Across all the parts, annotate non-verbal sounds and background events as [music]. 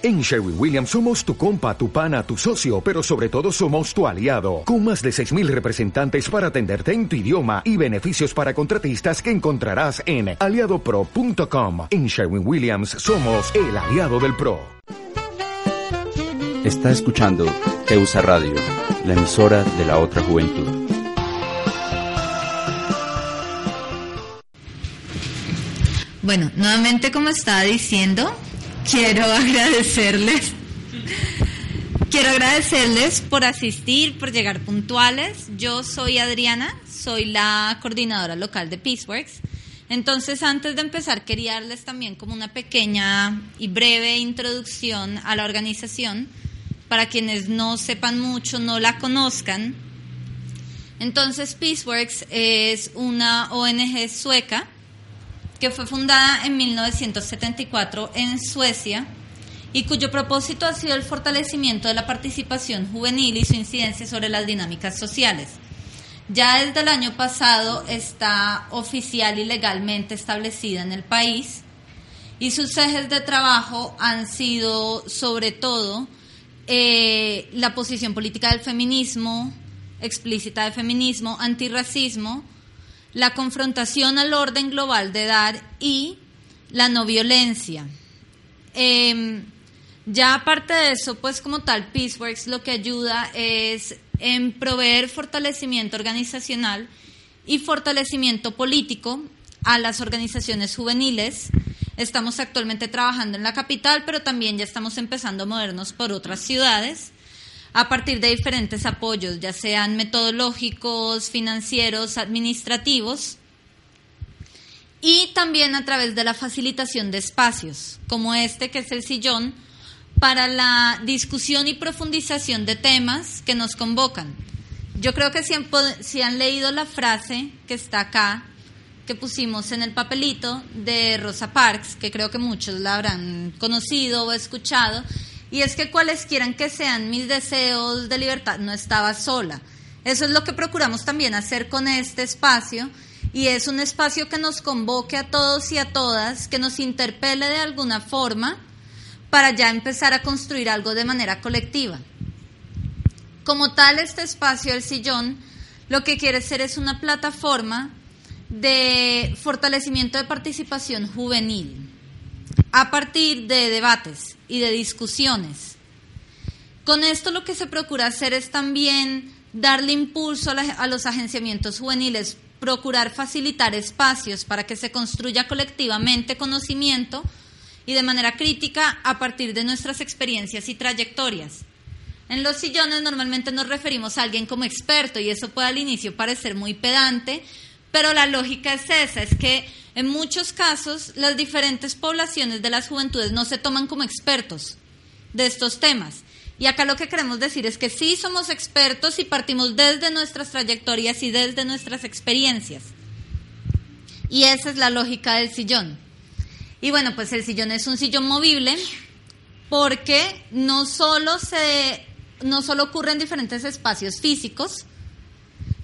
En Sherwin Williams somos tu compa, tu pana, tu socio, pero sobre todo somos tu aliado, con más de 6.000 representantes para atenderte en tu idioma y beneficios para contratistas que encontrarás en aliadopro.com. En Sherwin Williams somos el aliado del PRO. Está escuchando Teusa Radio, la emisora de la otra juventud. Bueno, nuevamente como estaba diciendo, quiero agradecerles. Quiero agradecerles por asistir, por llegar puntuales. Yo soy Adriana, soy la coordinadora local de Peaceworks. Entonces, antes de empezar, quería darles también como una pequeña y breve introducción a la organización para quienes no sepan mucho, no la conozcan. Entonces, Peaceworks es una ONG sueca que fue fundada en 1974 en Suecia y cuyo propósito ha sido el fortalecimiento de la participación juvenil y su incidencia sobre las dinámicas sociales. Ya desde el año pasado está oficial y legalmente establecida en el país y sus ejes de trabajo han sido sobre todo eh, la posición política del feminismo, explícita del feminismo, antirracismo, la confrontación al orden global de dar y la no violencia. Em, ya aparte de eso, pues como tal, Peaceworks lo que ayuda es en proveer fortalecimiento organizacional y fortalecimiento político a las organizaciones juveniles. Estamos actualmente trabajando en la capital, pero también ya estamos empezando a movernos por otras ciudades a partir de diferentes apoyos, ya sean metodológicos, financieros, administrativos, y también a través de la facilitación de espacios, como este que es el sillón, para la discusión y profundización de temas que nos convocan. Yo creo que si han, leído la frase que está acá, que pusimos en el papelito de Rosa Parks, que creo que muchos la habrán conocido o escuchado, y es que cualesquiera que sean mis deseos de libertad, no estaba sola. Eso es lo que procuramos también hacer con este espacio y es un espacio que nos convoque a todos y a todas, que nos interpele de alguna forma para ya empezar a construir algo de manera colectiva. Como tal, este espacio, el sillón, lo que quiere ser es una plataforma de fortalecimiento de participación juvenil a partir de debates y de discusiones. Con esto lo que se procura hacer es también darle impulso a, los agenciamientos juveniles, procurar facilitar espacios para que se construya colectivamente conocimiento y de manera crítica a partir de nuestras experiencias y trayectorias. En los sillones normalmente nos referimos a alguien como experto y eso puede al inicio parecer muy pedante, pero la lógica es esa, es que en muchos casos, las diferentes poblaciones de las juventudes no se toman como expertos de estos temas. Y acá lo que queremos decir es que sí somos expertos y partimos desde nuestras trayectorias y desde nuestras experiencias. Y esa es la lógica del sillón. Y bueno, pues el sillón es un sillón movible porque no solo se no solo ocurre en diferentes espacios físicos,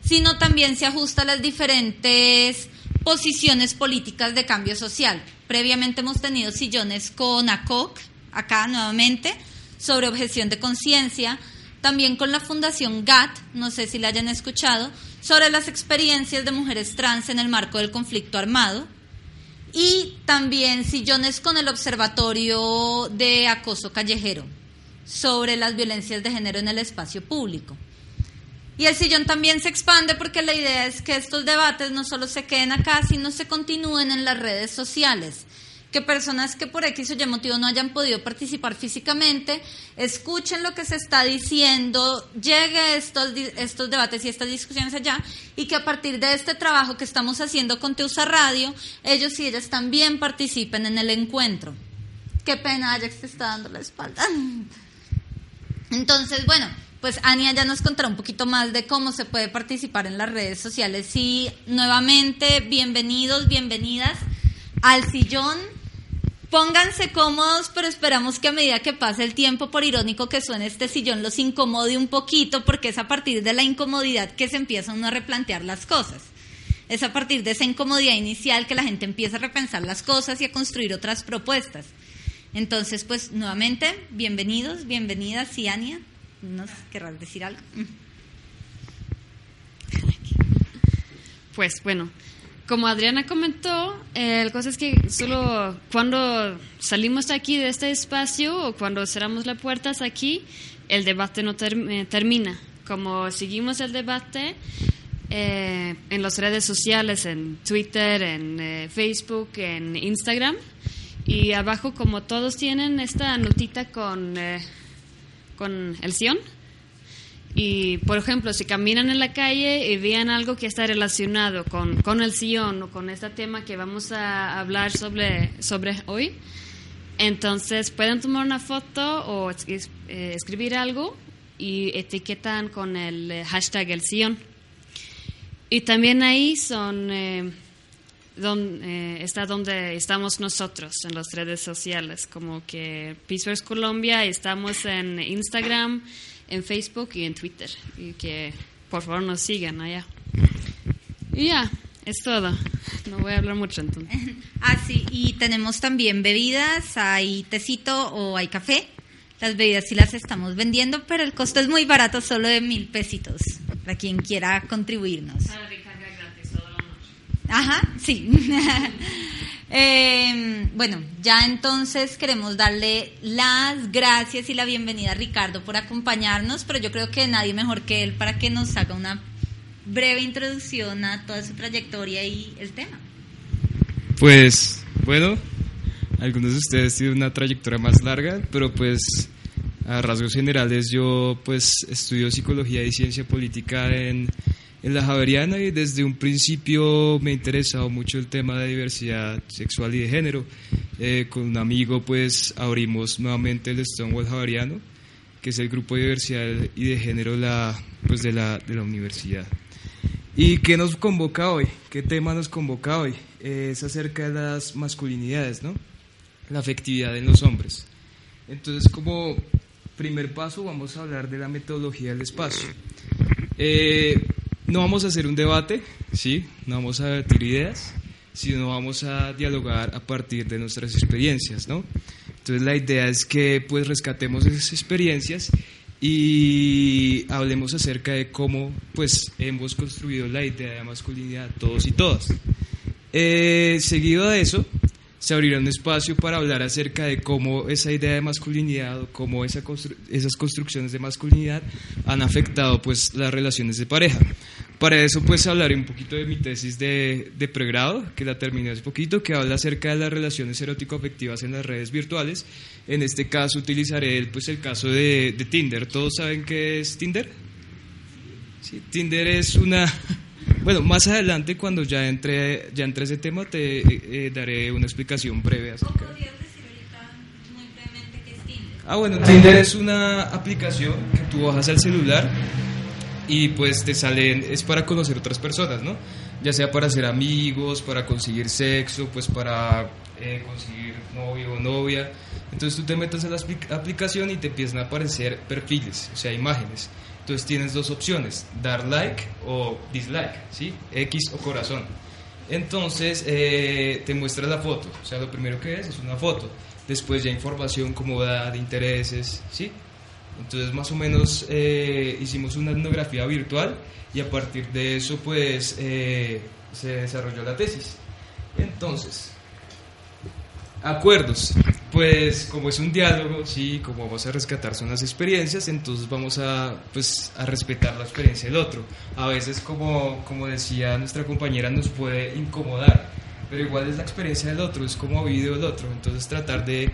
sino también se ajusta a las diferentes posiciones políticas de cambio social. Previamente hemos tenido sillones con ACOC, acá nuevamente, sobre objeción de conciencia, también con la Fundación GATT, no sé si la hayan escuchado, sobre las experiencias de mujeres trans en el marco del conflicto armado, y también sillones con el Observatorio de Acoso Callejero, sobre las violencias de género en el espacio público. Y el sillón también se expande porque la idea es que estos debates no solo se queden acá, sino se continúen en las redes sociales. Que personas que por X o Y motivo no hayan podido participar físicamente, escuchen lo que se está diciendo, llegue estos, estos debates y estas discusiones allá, y que a partir de este trabajo que estamos haciendo con Teusa Radio, ellos y ellas también participen en el encuentro. Qué pena, Ajax te está dando la espalda. [laughs] Entonces, bueno, pues Ania ya nos contará un poquito más de cómo se puede participar en las redes sociales. Y nuevamente, bienvenidos, bienvenidas al sillón. Pónganse cómodos, pero esperamos que a medida que pase el tiempo, por irónico que suene este sillón, los incomode un poquito, porque es a partir de la incomodidad que se empieza uno a replantear las cosas. Es a partir de esa incomodidad inicial que la gente empieza a repensar las cosas y a construir otras propuestas. Entonces, pues nuevamente, bienvenidos, bienvenidas, Ciania. ¿Nos querrás decir algo? Pues bueno, como Adriana comentó, eh, la cosa es que solo cuando salimos de aquí, de este espacio, o cuando cerramos las puertas aquí, el debate no eh, termina. Como seguimos el debate eh, en las redes sociales, en Twitter, en Facebook, en Instagram, y abajo como todos tienen esta notita con, con el Sion, y, por ejemplo, si caminan en la calle y vean algo que está relacionado con, con el sillón o con este tema que vamos a hablar sobre, sobre hoy, entonces pueden tomar una foto o eh, escribir algo y etiquetan con el eh, hashtag el sillón. Y también ahí son, eh, donde, está donde estamos nosotros en las redes sociales, como que Peace First Colombia, estamos en Instagram, en Facebook y en Twitter. Y que por favor nos sigan allá. Y ya, es todo. No voy a hablar mucho entonces. [laughs] Ah, sí, y tenemos también bebidas, hay tecito o hay café. Las bebidas sí las estamos vendiendo, pero el costo es muy barato, solo de mil pesitos, para quien quiera contribuirnos. Ajá, sí. [laughs] Eh, bueno, ya entonces queremos darle las gracias y la bienvenida a Ricardo por acompañarnos, pero yo creo que nadie mejor que él para que nos haga una breve introducción a toda su trayectoria y el tema. Pues, bueno, algunos de ustedes tienen una trayectoria más larga, pero pues a rasgos generales yo pues estudio psicología y ciencia política en en la Javeriana y desde un principio me ha interesado mucho el tema de diversidad sexual y de género. Eh, con un amigo pues abrimos nuevamente el Stonewall Javeriano, que es el grupo de diversidad y de género la, pues, de, la, de la universidad. ¿Y qué nos convoca hoy? ¿Qué tema nos convoca hoy? es acerca de las masculinidades, ¿no? La afectividad en los hombres. Entonces, como primer paso, vamos a hablar de la metodología del espacio. Eh, no vamos a hacer un debate, ¿sí? No vamos a debatir ideas, sino vamos a dialogar a partir de nuestras experiencias, ¿no? Entonces la idea es que pues rescatemos esas experiencias y hablemos acerca de cómo pues hemos construido la idea de masculinidad todos y todas. Eh, seguido de eso, se abrirá un espacio para hablar acerca de cómo esa idea de masculinidad o cómo esa esas construcciones de masculinidad han afectado pues las relaciones de pareja. Para eso pues hablaré un poquito de mi tesis de, de pregrado, que la terminé hace poquito, que habla acerca de las relaciones erótico-afectivas en las redes virtuales. En este caso utilizaré pues el caso de, de Tinder. ¿Todos saben qué es Tinder? Sí, Tinder es una bueno, más adelante cuando ya entre, ya entre ese tema te eh, eh, daré una explicación breve acerca. decir ahorita muy brevemente qué es Tinder? Ah, bueno, Tinder es una aplicación que tú bajas al celular y pues te salen, es para conocer otras personas, ¿no? Ya sea para ser amigos, para conseguir sexo, pues para eh, conseguir novio o novia. Entonces tú te metes en la aplicación y te empiezan a aparecer perfiles, o sea, imágenes. Entonces tienes dos opciones, dar like o dislike, ¿sí? X o corazón. Entonces eh, te muestra la foto, o sea, lo primero que es es una foto. Después ya información como edad, intereses, ¿sí? Entonces más o menos eh, hicimos una etnografía virtual y a partir de eso pues eh, se desarrolló la tesis. Entonces, acuerdos. Pues como es un diálogo, sí, como vamos a rescatar son las experiencias, entonces vamos a, pues, a respetar la experiencia del otro. A veces, como, como decía nuestra compañera, nos puede incomodar, pero igual es la experiencia del otro, es como ha vivido el otro. Entonces tratar de,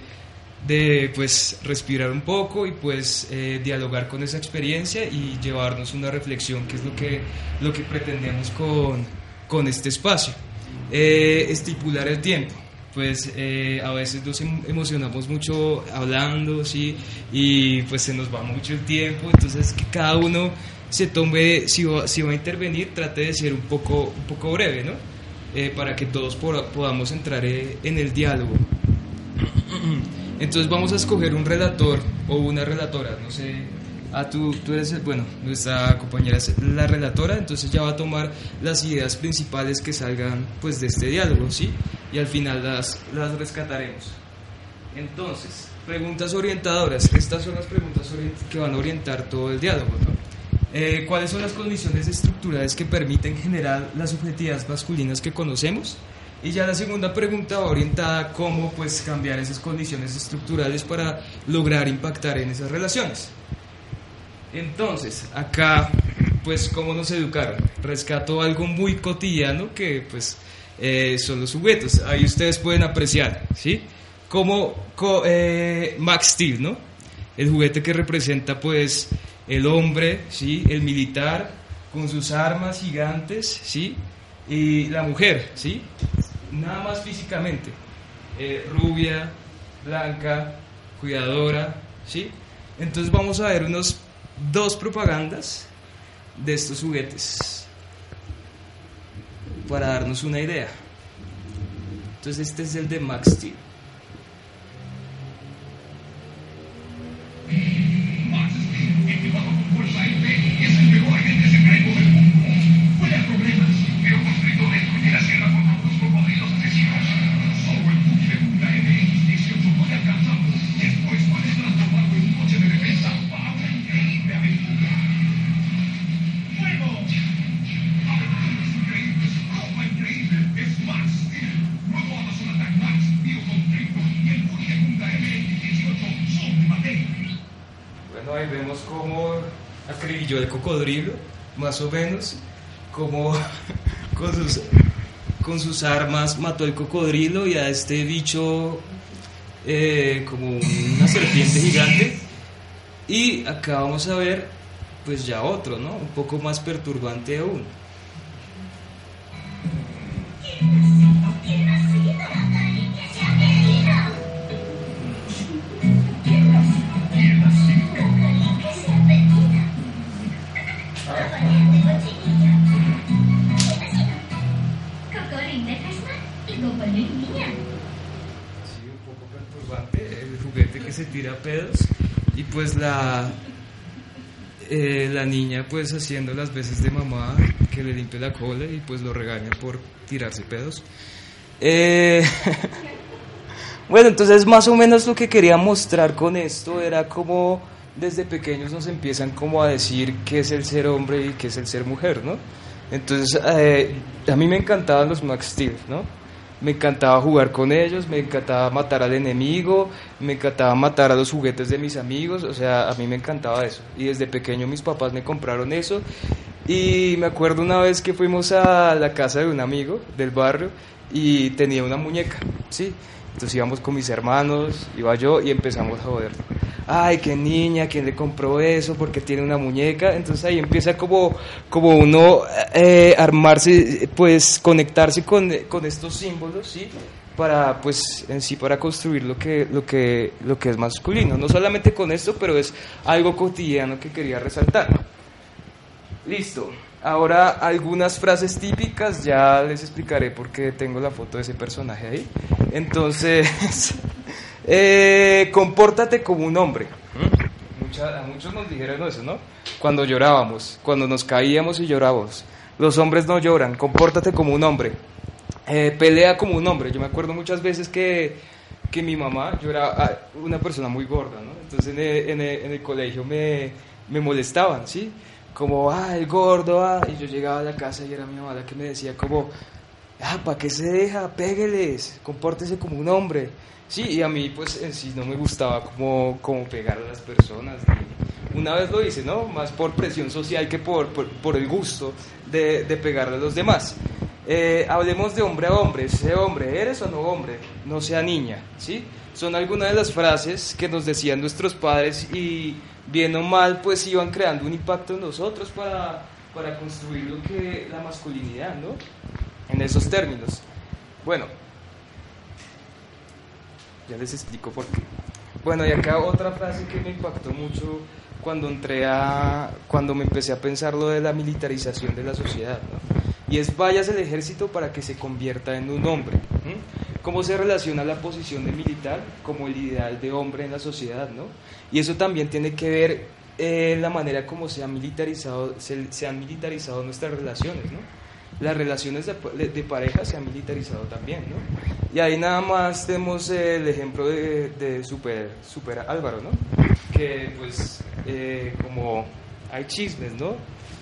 de pues, respirar un poco y pues eh, dialogar con esa experiencia y llevarnos una reflexión, que es lo que, lo que pretendemos con, con este espacio. Eh, estipular el tiempo pues eh, a veces nos em-, emocionamos mucho hablando, ¿sí? Y pues se nos va mucho el tiempo, entonces que cada uno se tome, si va, si va a intervenir, trate de ser un poco, un poco breve, ¿no? Eh, para que todos podamos entrar eh, en el diálogo. [clears throat] Entonces vamos a escoger un relator o una relatora, no sé, Ah, tú, tú eres, bueno, nuestra compañera es la relatora, entonces ya va a tomar las ideas principales que salgan pues de este diálogo, ¿sí? Y al final las, las rescataremos. Entonces, preguntas orientadoras. Estas son las preguntas que van a orientar todo el diálogo. ¿no? Eh, ¿Cuáles son las condiciones estructurales que permiten generar las subjetividades masculinas que conocemos? Y ya la segunda pregunta va orientada a cómo pues, cambiar esas condiciones estructurales para lograr impactar en esas relaciones. Entonces, acá, pues, ¿cómo nos educaron? Rescato algo muy cotidiano que, pues, eh, son los juguetes. Ahí ustedes pueden apreciar, ¿sí? Como eh, Max Steel, ¿no? El juguete que representa, pues, el hombre, ¿sí? El militar con sus armas gigantes, ¿sí? Y la mujer, ¿sí? Nada más físicamente. Eh, rubia, blanca, cuidadora, ¿sí? Entonces vamos a ver unos dos propagandas de estos juguetes para darnos una idea. Entonces este es el de Max Steel. Cocodrilo, más o menos, como [laughs] con sus, con sus armas mató el cocodrilo y a este bicho eh, como una serpiente [laughs] gigante. Y acá vamos a ver, pues ya otro, ¿no? Un poco más perturbante aún. Tira pedos y pues la eh, la niña pues haciendo las veces de mamá que le limpie la cola y pues lo regaña por tirarse pedos. Eh, [laughs] bueno, entonces más o menos lo que quería mostrar con esto era como desde pequeños nos empiezan como a decir qué es el ser hombre y qué es el ser mujer, ¿no? Entonces eh, a mí me encantaban los Max Steel, ¿no? Me encantaba jugar con ellos, me encantaba matar al enemigo, me encantaba matar a los juguetes de mis amigos, o sea, a mí me encantaba eso. Y desde pequeño mis papás me compraron eso. Y me acuerdo una vez que fuimos a la casa de un amigo del barrio y tenía una muñeca, ¿sí? Entonces íbamos con mis hermanos, iba yo y empezamos a joder ay, qué niña, ¿quién le compró eso? Porque tiene una muñeca. Entonces ahí empieza como, como uno eh, armarse, pues conectarse con, con, estos símbolos, ¿sí? Para, pues, en sí, para construir lo que, lo, que, lo que es masculino. No solamente con esto, pero es algo cotidiano que quería resaltar. Listo. Ahora algunas frases típicas, ya les explicaré por qué tengo la foto de ese personaje ahí. Entonces, [laughs] eh, compórtate como un hombre. a muchos nos dijeron eso, ¿no? Cuando llorábamos, cuando nos caíamos y llorábamos. Los hombres no lloran, compórtate como un hombre. Eh, pelea como un hombre. Yo me acuerdo muchas veces que, que mi mamá, yo era ah, una persona muy gorda, ¿no? Entonces en el, colegio me, me, molestaban, ¿sí? Como, ah, el gordo, ah. Y yo llegaba a la casa y era mi mamá la que me decía como, ah, ¿para qué se deja? Pégueles, compórtese como un hombre. Sí, y a mí pues en sí no me gustaba como, como pegar a las personas. Una vez lo hice, ¿no? Más por presión social que por, por, el gusto de, de pegarle a los demás. Eh, hablemos de hombre a hombre, sé hombre, eres o no hombre, no sea niña, ¿sí? Son algunas de las frases que nos decían nuestros padres y bien o mal pues iban creando un impacto en nosotros para, para construir lo que la masculinidad, ¿no? En esos términos. Bueno, ya les explico por qué. Bueno, y acá otra frase que me impactó mucho cuando entré a, cuando me empecé a pensar lo de la militarización de la sociedad, ¿no? Y es vayas al ejército para que se convierta en un hombre. ¿Cómo se relaciona la posición de militar como el ideal de hombre en la sociedad, no? Y eso también tiene que ver eh, la manera como se, ha militarizado, se, se han militarizado nuestras relaciones, ¿no? las relaciones de, de, pareja se han militarizado también, ¿no? Y ahí nada más tenemos el ejemplo de, de Super, Super Álvaro, ¿no? Que pues eh, como hay chismes, ¿no?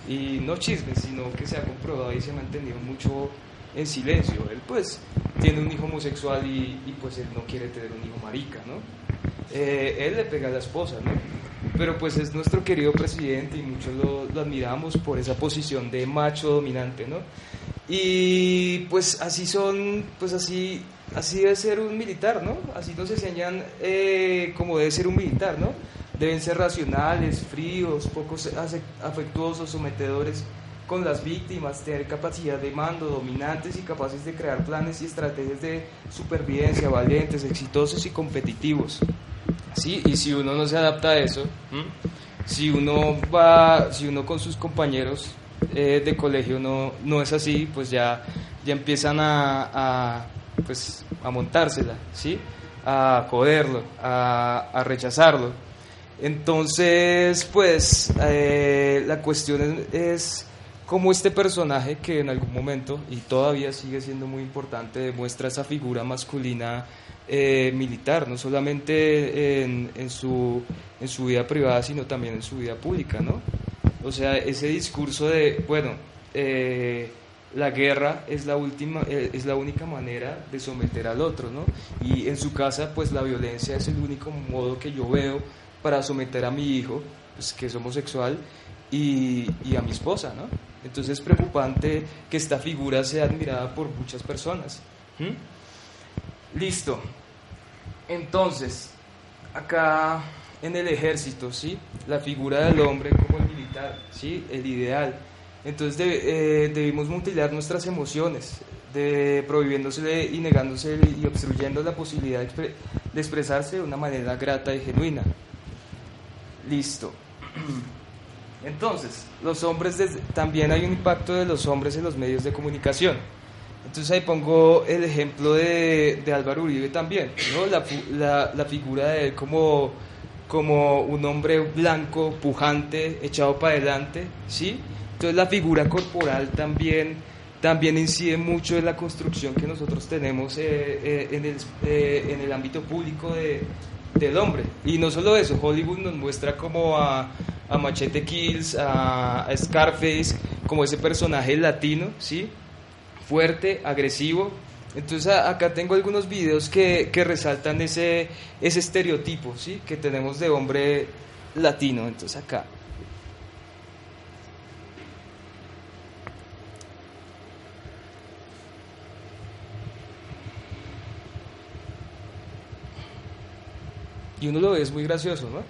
Y no chismes, sino que se ha comprobado y se ha mantenido mucho en silencio. Él pues tiene un hijo homosexual y, y pues él no quiere tener un hijo marica, ¿no? Eh, él le pega a la esposa, ¿no? Pero pues es nuestro querido presidente y muchos lo, lo, admiramos por esa posición de macho dominante, ¿no? Y pues así son, pues así, así debe ser un militar, ¿no? Así nos enseñan eh, cómo debe ser un militar, ¿no? Deben ser racionales, fríos, pocos afectuosos, sometedores con las víctimas, tener capacidad de mando, dominantes y capaces de crear planes y estrategias de supervivencia, valientes, exitosos y competitivos. ¿Sí? Y si uno no se adapta a eso, si uno va, si uno con sus compañeros eh, de colegio no, no es así, pues ya, ya empiezan a, a pues, a montársela, ¿sí? a joderlo, a, a rechazarlo. Entonces, pues eh, la cuestión es, cómo este personaje que en algún momento, y todavía sigue siendo muy importante, demuestra esa figura masculina eh, militar, no solamente en, su, en su vida privada, sino también en su vida pública, ¿no? O sea, ese discurso de, bueno, eh, la guerra es la última es la única manera de someter al otro no y en su casa pues la violencia es el único modo que yo veo para someter a mi hijo, pues, que es homosexual, y, y, a mi esposa, ¿no? Entonces es preocupante que esta figura sea admirada por muchas personas. Listo. Entonces, acá en el ejército, ¿sí? La figura del hombre como el militar, ¿sí? El ideal. Entonces eh, debimos mutilar nuestras emociones, de prohibiéndose y negándose y obstruyendo la posibilidad de, de expresarse de una manera grata y genuina. Listo. [clears throat] Entonces, los hombres, también hay un impacto de los hombres en los medios de comunicación. Entonces ahí pongo el ejemplo de, de Álvaro Uribe también, ¿no? la, la, la, figura de él como, como un hombre blanco, pujante, echado para adelante, ¿sí? Entonces la figura corporal también, también incide mucho en la construcción que nosotros tenemos eh, eh, en, el, eh, en el ámbito público de, del hombre. Y no solo eso, Hollywood nos muestra como a, a Machete Kills, a, Scarface, como ese personaje latino, ¿sí? Fuerte, agresivo. Entonces acá tengo algunos videos que, que resaltan ese, ese estereotipo, ¿sí? Que tenemos de hombre latino. Entonces acá Y uno lo ve, es muy gracioso, ¿no?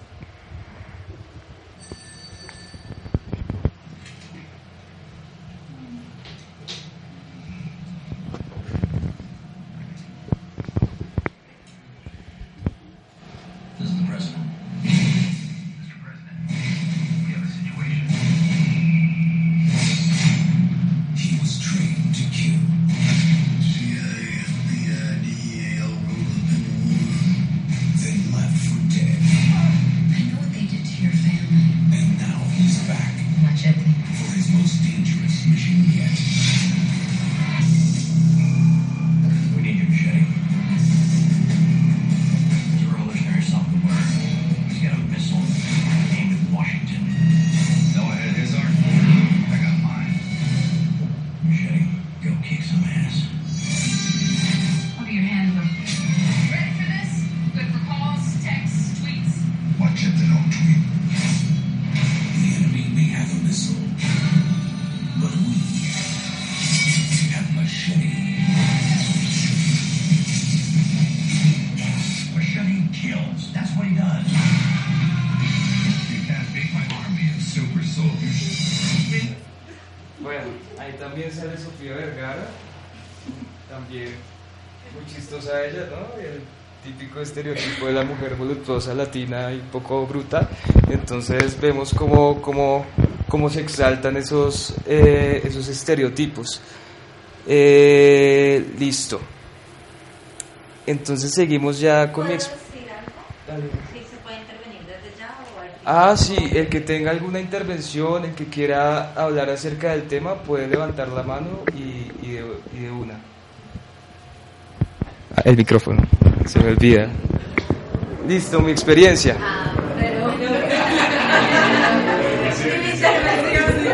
Estereotipo de la mujer voluptuosa latina y poco bruta. Entonces vemos cómo, cómo, cómo se exaltan esos, eh, esos estereotipos. Eh, listo. Entonces seguimos ya con mi... ¿Sí se puede intervenir desde ya o Ah, sí, el que tenga alguna intervención, el que quiera hablar acerca del tema, puede levantar la mano y, y, de, y de una. El micrófono, se me olvida. Listo, mi experiencia.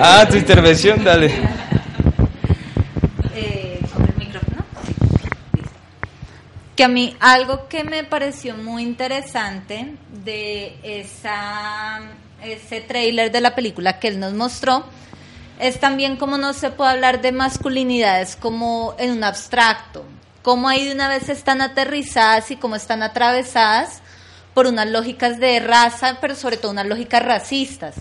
Ah, tu intervención, dale. Eh, ¿con el micrófono? Listo. Que a mí algo que me pareció muy interesante de esa, ese tráiler de la película que él nos mostró es también cómo no se puede hablar de masculinidades como en un abstracto, cómo ahí de una vez están aterrizadas y cómo están atravesadas por unas lógicas de raza, pero sobre todo unas lógicas racistas.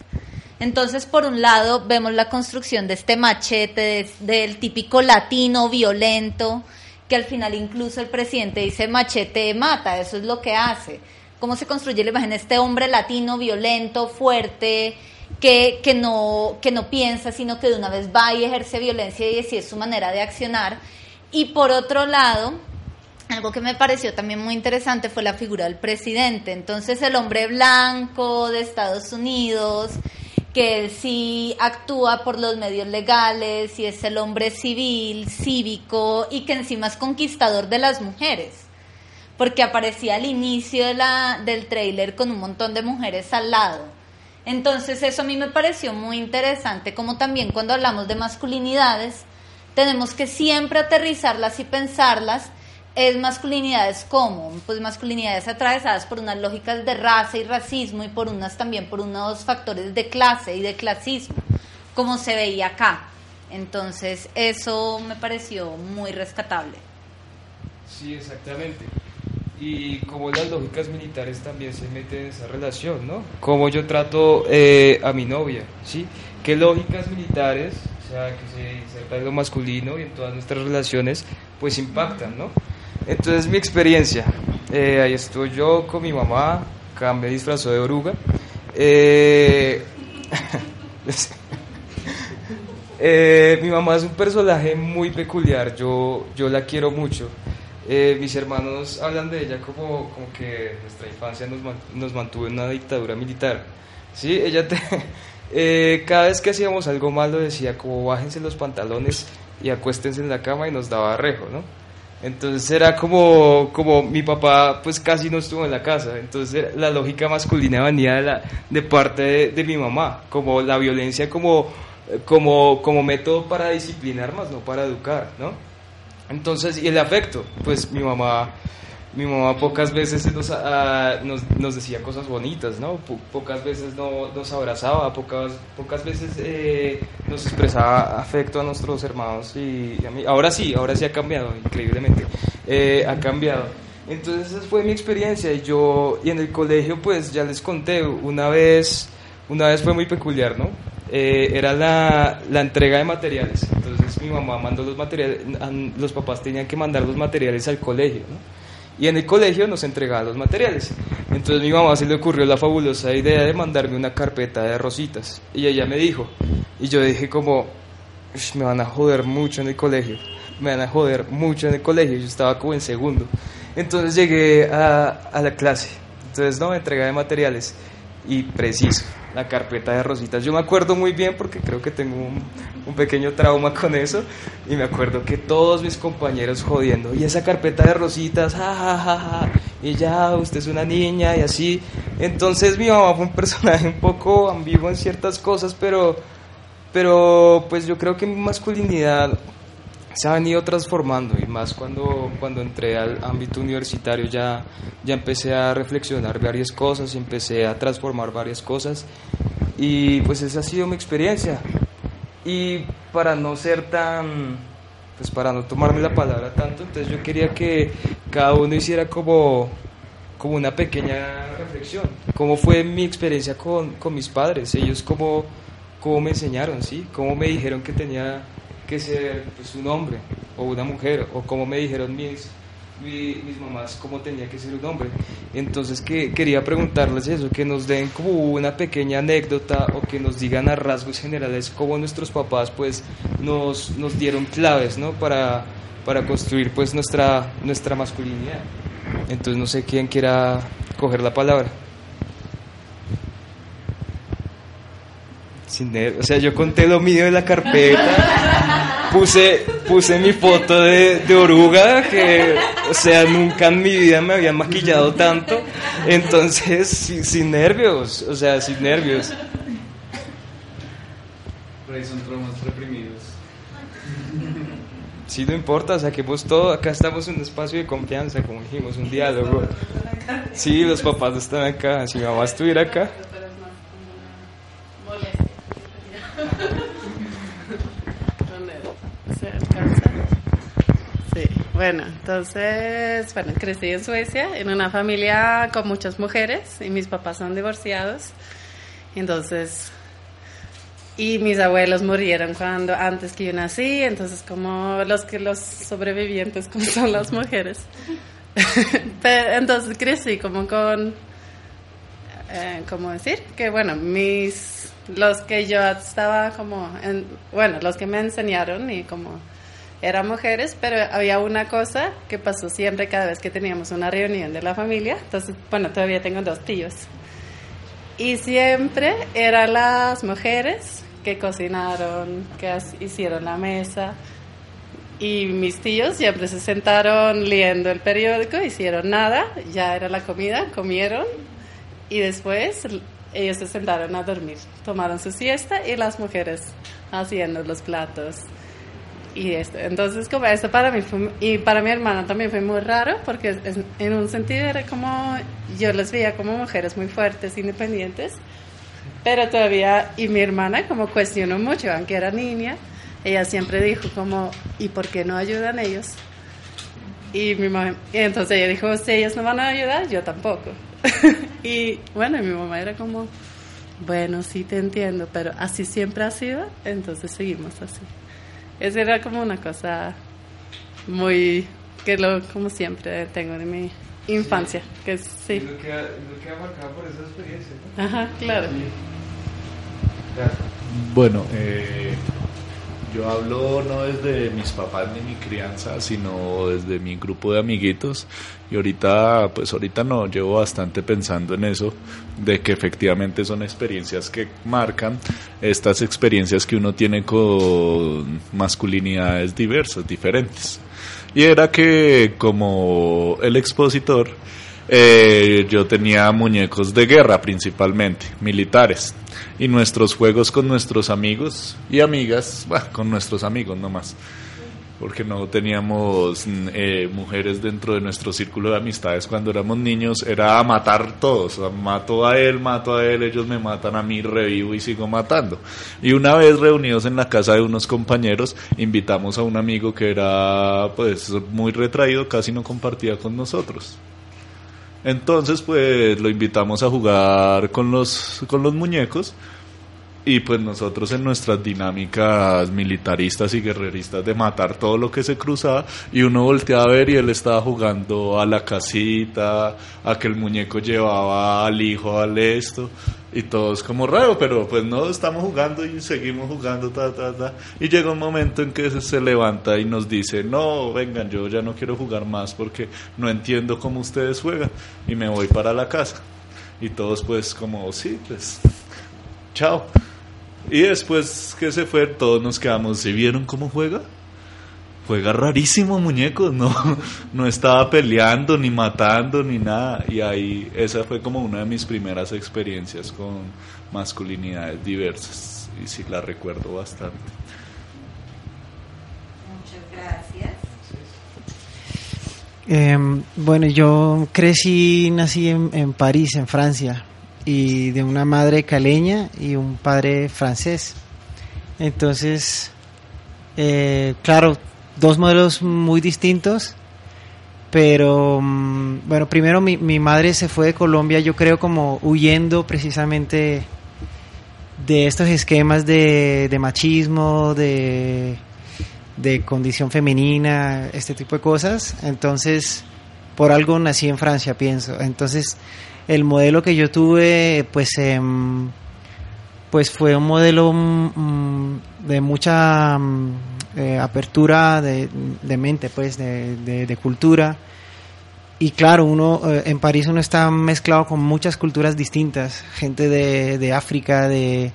Entonces, por un lado, vemos la construcción de este machete, de- del típico latino violento, que al final incluso el presidente dice machete mata, eso es lo que hace. ¿Cómo se construye la imagen de este hombre latino violento, fuerte, que, que, no, que no piensa, sino que de una vez va y ejerce violencia y así es su manera de accionar? Y por otro lado, algo que me pareció también muy interesante fue la figura del presidente. Entonces el hombre blanco de Estados Unidos, que sí actúa por los medios legales y es el hombre civil, cívico y que encima es conquistador de las mujeres. Porque aparecía al inicio del tráiler con un montón de mujeres al lado. Entonces eso a mí me pareció muy interesante, como también cuando hablamos de masculinidades, tenemos que siempre aterrizarlas y pensarlas es masculinidades como pues masculinidades atravesadas por unas lógicas de raza y racismo y por unas también por unos factores de clase y de clasismo como se veía acá entonces eso me pareció muy rescatable Sí, exactamente. Y como las lógicas militares también se meten en esa relación, ¿no? Como yo trato eh, a mi novia, ¿sí? ¿Qué lógicas militares, sea, que se insertan en lo masculino y en todas nuestras relaciones, pues impactan, ¿no? Entonces mi experiencia, eh, ahí estuve yo con mi mamá, acá me disfrazó de oruga. Eh, [laughs] Eh, mi mamá es un personaje muy peculiar, yo, yo la quiero mucho. Eh, mis hermanos hablan de ella como, como que nuestra infancia nos, nos mantuvo en una dictadura militar. ¿Sí? Ella te- eh, cada vez que hacíamos algo malo decía como bájense los pantalones y acuéstense en la cama y nos daba rejo, ¿no? Entonces era como, como mi papá pues casi no estuvo en la casa, entonces era- la lógica masculina venía de, la, de parte de, de mi mamá, como la violencia como, como, como método para disciplinar más, no para educar, ¿no? Entonces, y el afecto, pues mi mamá, mi mamá pocas veces nos, ah, nos, nos decía cosas bonitas, ¿no? Po- pocas veces no, nos abrazaba, pocas, pocas veces eh, nos expresaba afecto a nuestros hermanos y, a mí. Ahora sí, ahora sí ha cambiado, increíblemente, eh, ha cambiado. Entonces esa fue mi experiencia y yo, y en el colegio pues ya les conté, una vez, una vez fue muy peculiar, ¿no? Eh, era la, la entrega de materiales. Entonces mi mamá mandó los materiales, los papás tenían que mandar los materiales al colegio, ¿no? Y en el colegio nos entregaban los materiales. Entonces mi mamá se le ocurrió la fabulosa idea de mandarme una carpeta de rositas. Y ella me dijo, y yo dije como, "Ush, me van a joder mucho en el colegio, me van a joder mucho en el colegio. Yo estaba como en segundo. Entonces llegué a, a la clase. Entonces no, entrega de materiales. Y preciso, la carpeta de rositas. Yo me acuerdo muy bien porque creo que tengo un, pequeño trauma con eso. Y me acuerdo que todos mis compañeros jodiendo. Y esa carpeta de rositas, ja, ja, ja, ja. Y ya, usted es una niña y así. Entonces mi mamá fue un [laughs] personaje un poco ambiguo en ciertas cosas, pero, pero pues yo creo que mi masculinidad se ha venido transformando y más cuando, cuando entré al ámbito universitario ya, ya empecé a reflexionar varias cosas y empecé a transformar varias cosas y pues esa ha sido mi experiencia. Y para no ser tan pues para no tomarme la palabra tanto entonces yo quería que cada uno hiciera como como una pequeña reflexión. Cómo fue mi experiencia con, con mis padres ellos cómo, cómo me enseñaron sí cómo me dijeron que tenía que ser pues, un hombre o una mujer, o como me dijeron mis, mi- mis mamás cómo tenía que ser un hombre. Entonces que, quería preguntarles eso, que nos den como una pequeña anécdota o que nos digan a rasgos generales cómo nuestros papás pues nos, nos dieron claves ¿no? para, para construir pues nuestra, nuestra masculinidad. Entonces no sé quién quiera coger la palabra. Sin nervios. O sea, yo conté lo mío de la carpeta. Puse, puse mi foto de, de oruga, que, o sea, nunca en mi vida me había maquillado tanto. Entonces, sin, sin nervios, o sea, sin nervios. Por ahí son traumas reprimidos. Sí, no importa, saquemos todo. Acá estamos en un espacio de confianza, como dijimos, un diálogo. Sí, los papás no están acá. Si mi mamá estuviera acá. ¿Se alcanza? Sí, bueno, entonces, bueno, crecí en Suecia, en una familia con muchas mujeres, y mis papás son divorciados. Entonces, y mis abuelos murieron cuando antes que yo nací, entonces como los que los sobrevivientes como son las mujeres. [laughs] Pero, entonces crecí como con eh, ¿cómo decir? Que bueno, mis los que yo estaba como en, bueno, los que me enseñaron y como eran mujeres, pero había una cosa que pasó siempre cada vez que teníamos una reunión de la familia. Entonces, bueno, todavía tengo dos tíos. Y siempre eran las mujeres que cocinaron, que hicieron la mesa. Y mis tíos siempre se sentaron leyendo el periódico, hicieron nada, ya era la comida, comieron y después ellos se sentaron a dormir, tomaron su siesta y las mujeres haciendo los platos. Y esto, entonces como esto para mí fue, y para mi hermana también fue muy raro porque es- en un sentido era como yo les veía como mujeres muy fuertes, independientes, pero todavía y mi hermana como cuestionó mucho, aunque era niña, ella siempre dijo como ¿y por qué no ayudan ellos? Y, mi mamá, entonces ella dijo, si ellos no van a ayudar, yo tampoco. [laughs] y bueno, mi mamá era como, bueno, sí te entiendo, pero así siempre ha sido, entonces seguimos así. Esa era como una cosa muy, que lo, como siempre tengo de mi infancia, que sí. Lo que, ha- lo que ha marcado por esa experiencia, ¿no? Ajá, claro. Bueno, eh, yo hablo no desde mis papás ni mi crianza, sino desde mi grupo de amiguitos. Y ahorita, pues ahorita no, llevo bastante pensando en eso, de que efectivamente son experiencias que marcan estas experiencias que uno tiene con masculinidades diversas, diferentes. Y era que como el expositor, eh, yo tenía muñecos de guerra principalmente, militares. Y nuestros juegos con nuestros amigos y amigas, bah, con nuestros amigos nomás. Porque no teníamos mm, eh, mujeres dentro de nuestro círculo de amistades cuando éramos niños, era a matar todos. Mato a él, mato a él, ellos me matan a mí, revivo y sigo matando. Y una vez reunidos en la casa de unos compañeros, invitamos a un amigo que era pues muy retraído, casi no compartía con nosotros. Entonces, pues lo invitamos a jugar con los, con los muñecos. Y pues nosotros en nuestras dinámicas militaristas y guerreristas de matar todo lo que se cruzaba, y uno volteaba a ver y él estaba jugando a la casita, a que el muñeco llevaba al hijo al esto, y todos como raro, pero pues no, estamos jugando y seguimos jugando, ta, ta, ta. Y llega un momento en que se, levanta y nos dice, no, vengan, yo ya no quiero jugar más porque no entiendo cómo ustedes juegan, y me voy para la casa. Y todos pues como, sí, pues, chao. Y después que se fue, todos nos quedamos, ¿se vieron cómo juega? Juega rarísimo, muñeco, no, [laughs] no estaba peleando, ni matando, ni nada. Y ahí, esa fue como una de mis primeras experiencias con masculinidades diversas. Y sí, la recuerdo bastante. Muchas gracias. Em, bueno, yo crecí, nací en, en París, en Francia, y de una madre caleña y un padre francés. Entonces, eh, claro, dos modelos muy distintos, pero mm, bueno, primero mi, mi madre se fue de Colombia, yo creo como huyendo precisamente de estos esquemas de, de machismo, de, de condición femenina, este tipo de cosas. Entonces, por algo nací en Francia, pienso. Entonces, el modelo que yo tuve, pues, em, pues fue un modelo mm, de mucha mm, eh, apertura de, mente, pues, de, cultura. Y claro, uno eh, en París uno está mezclado con muchas culturas distintas, gente de, África, de,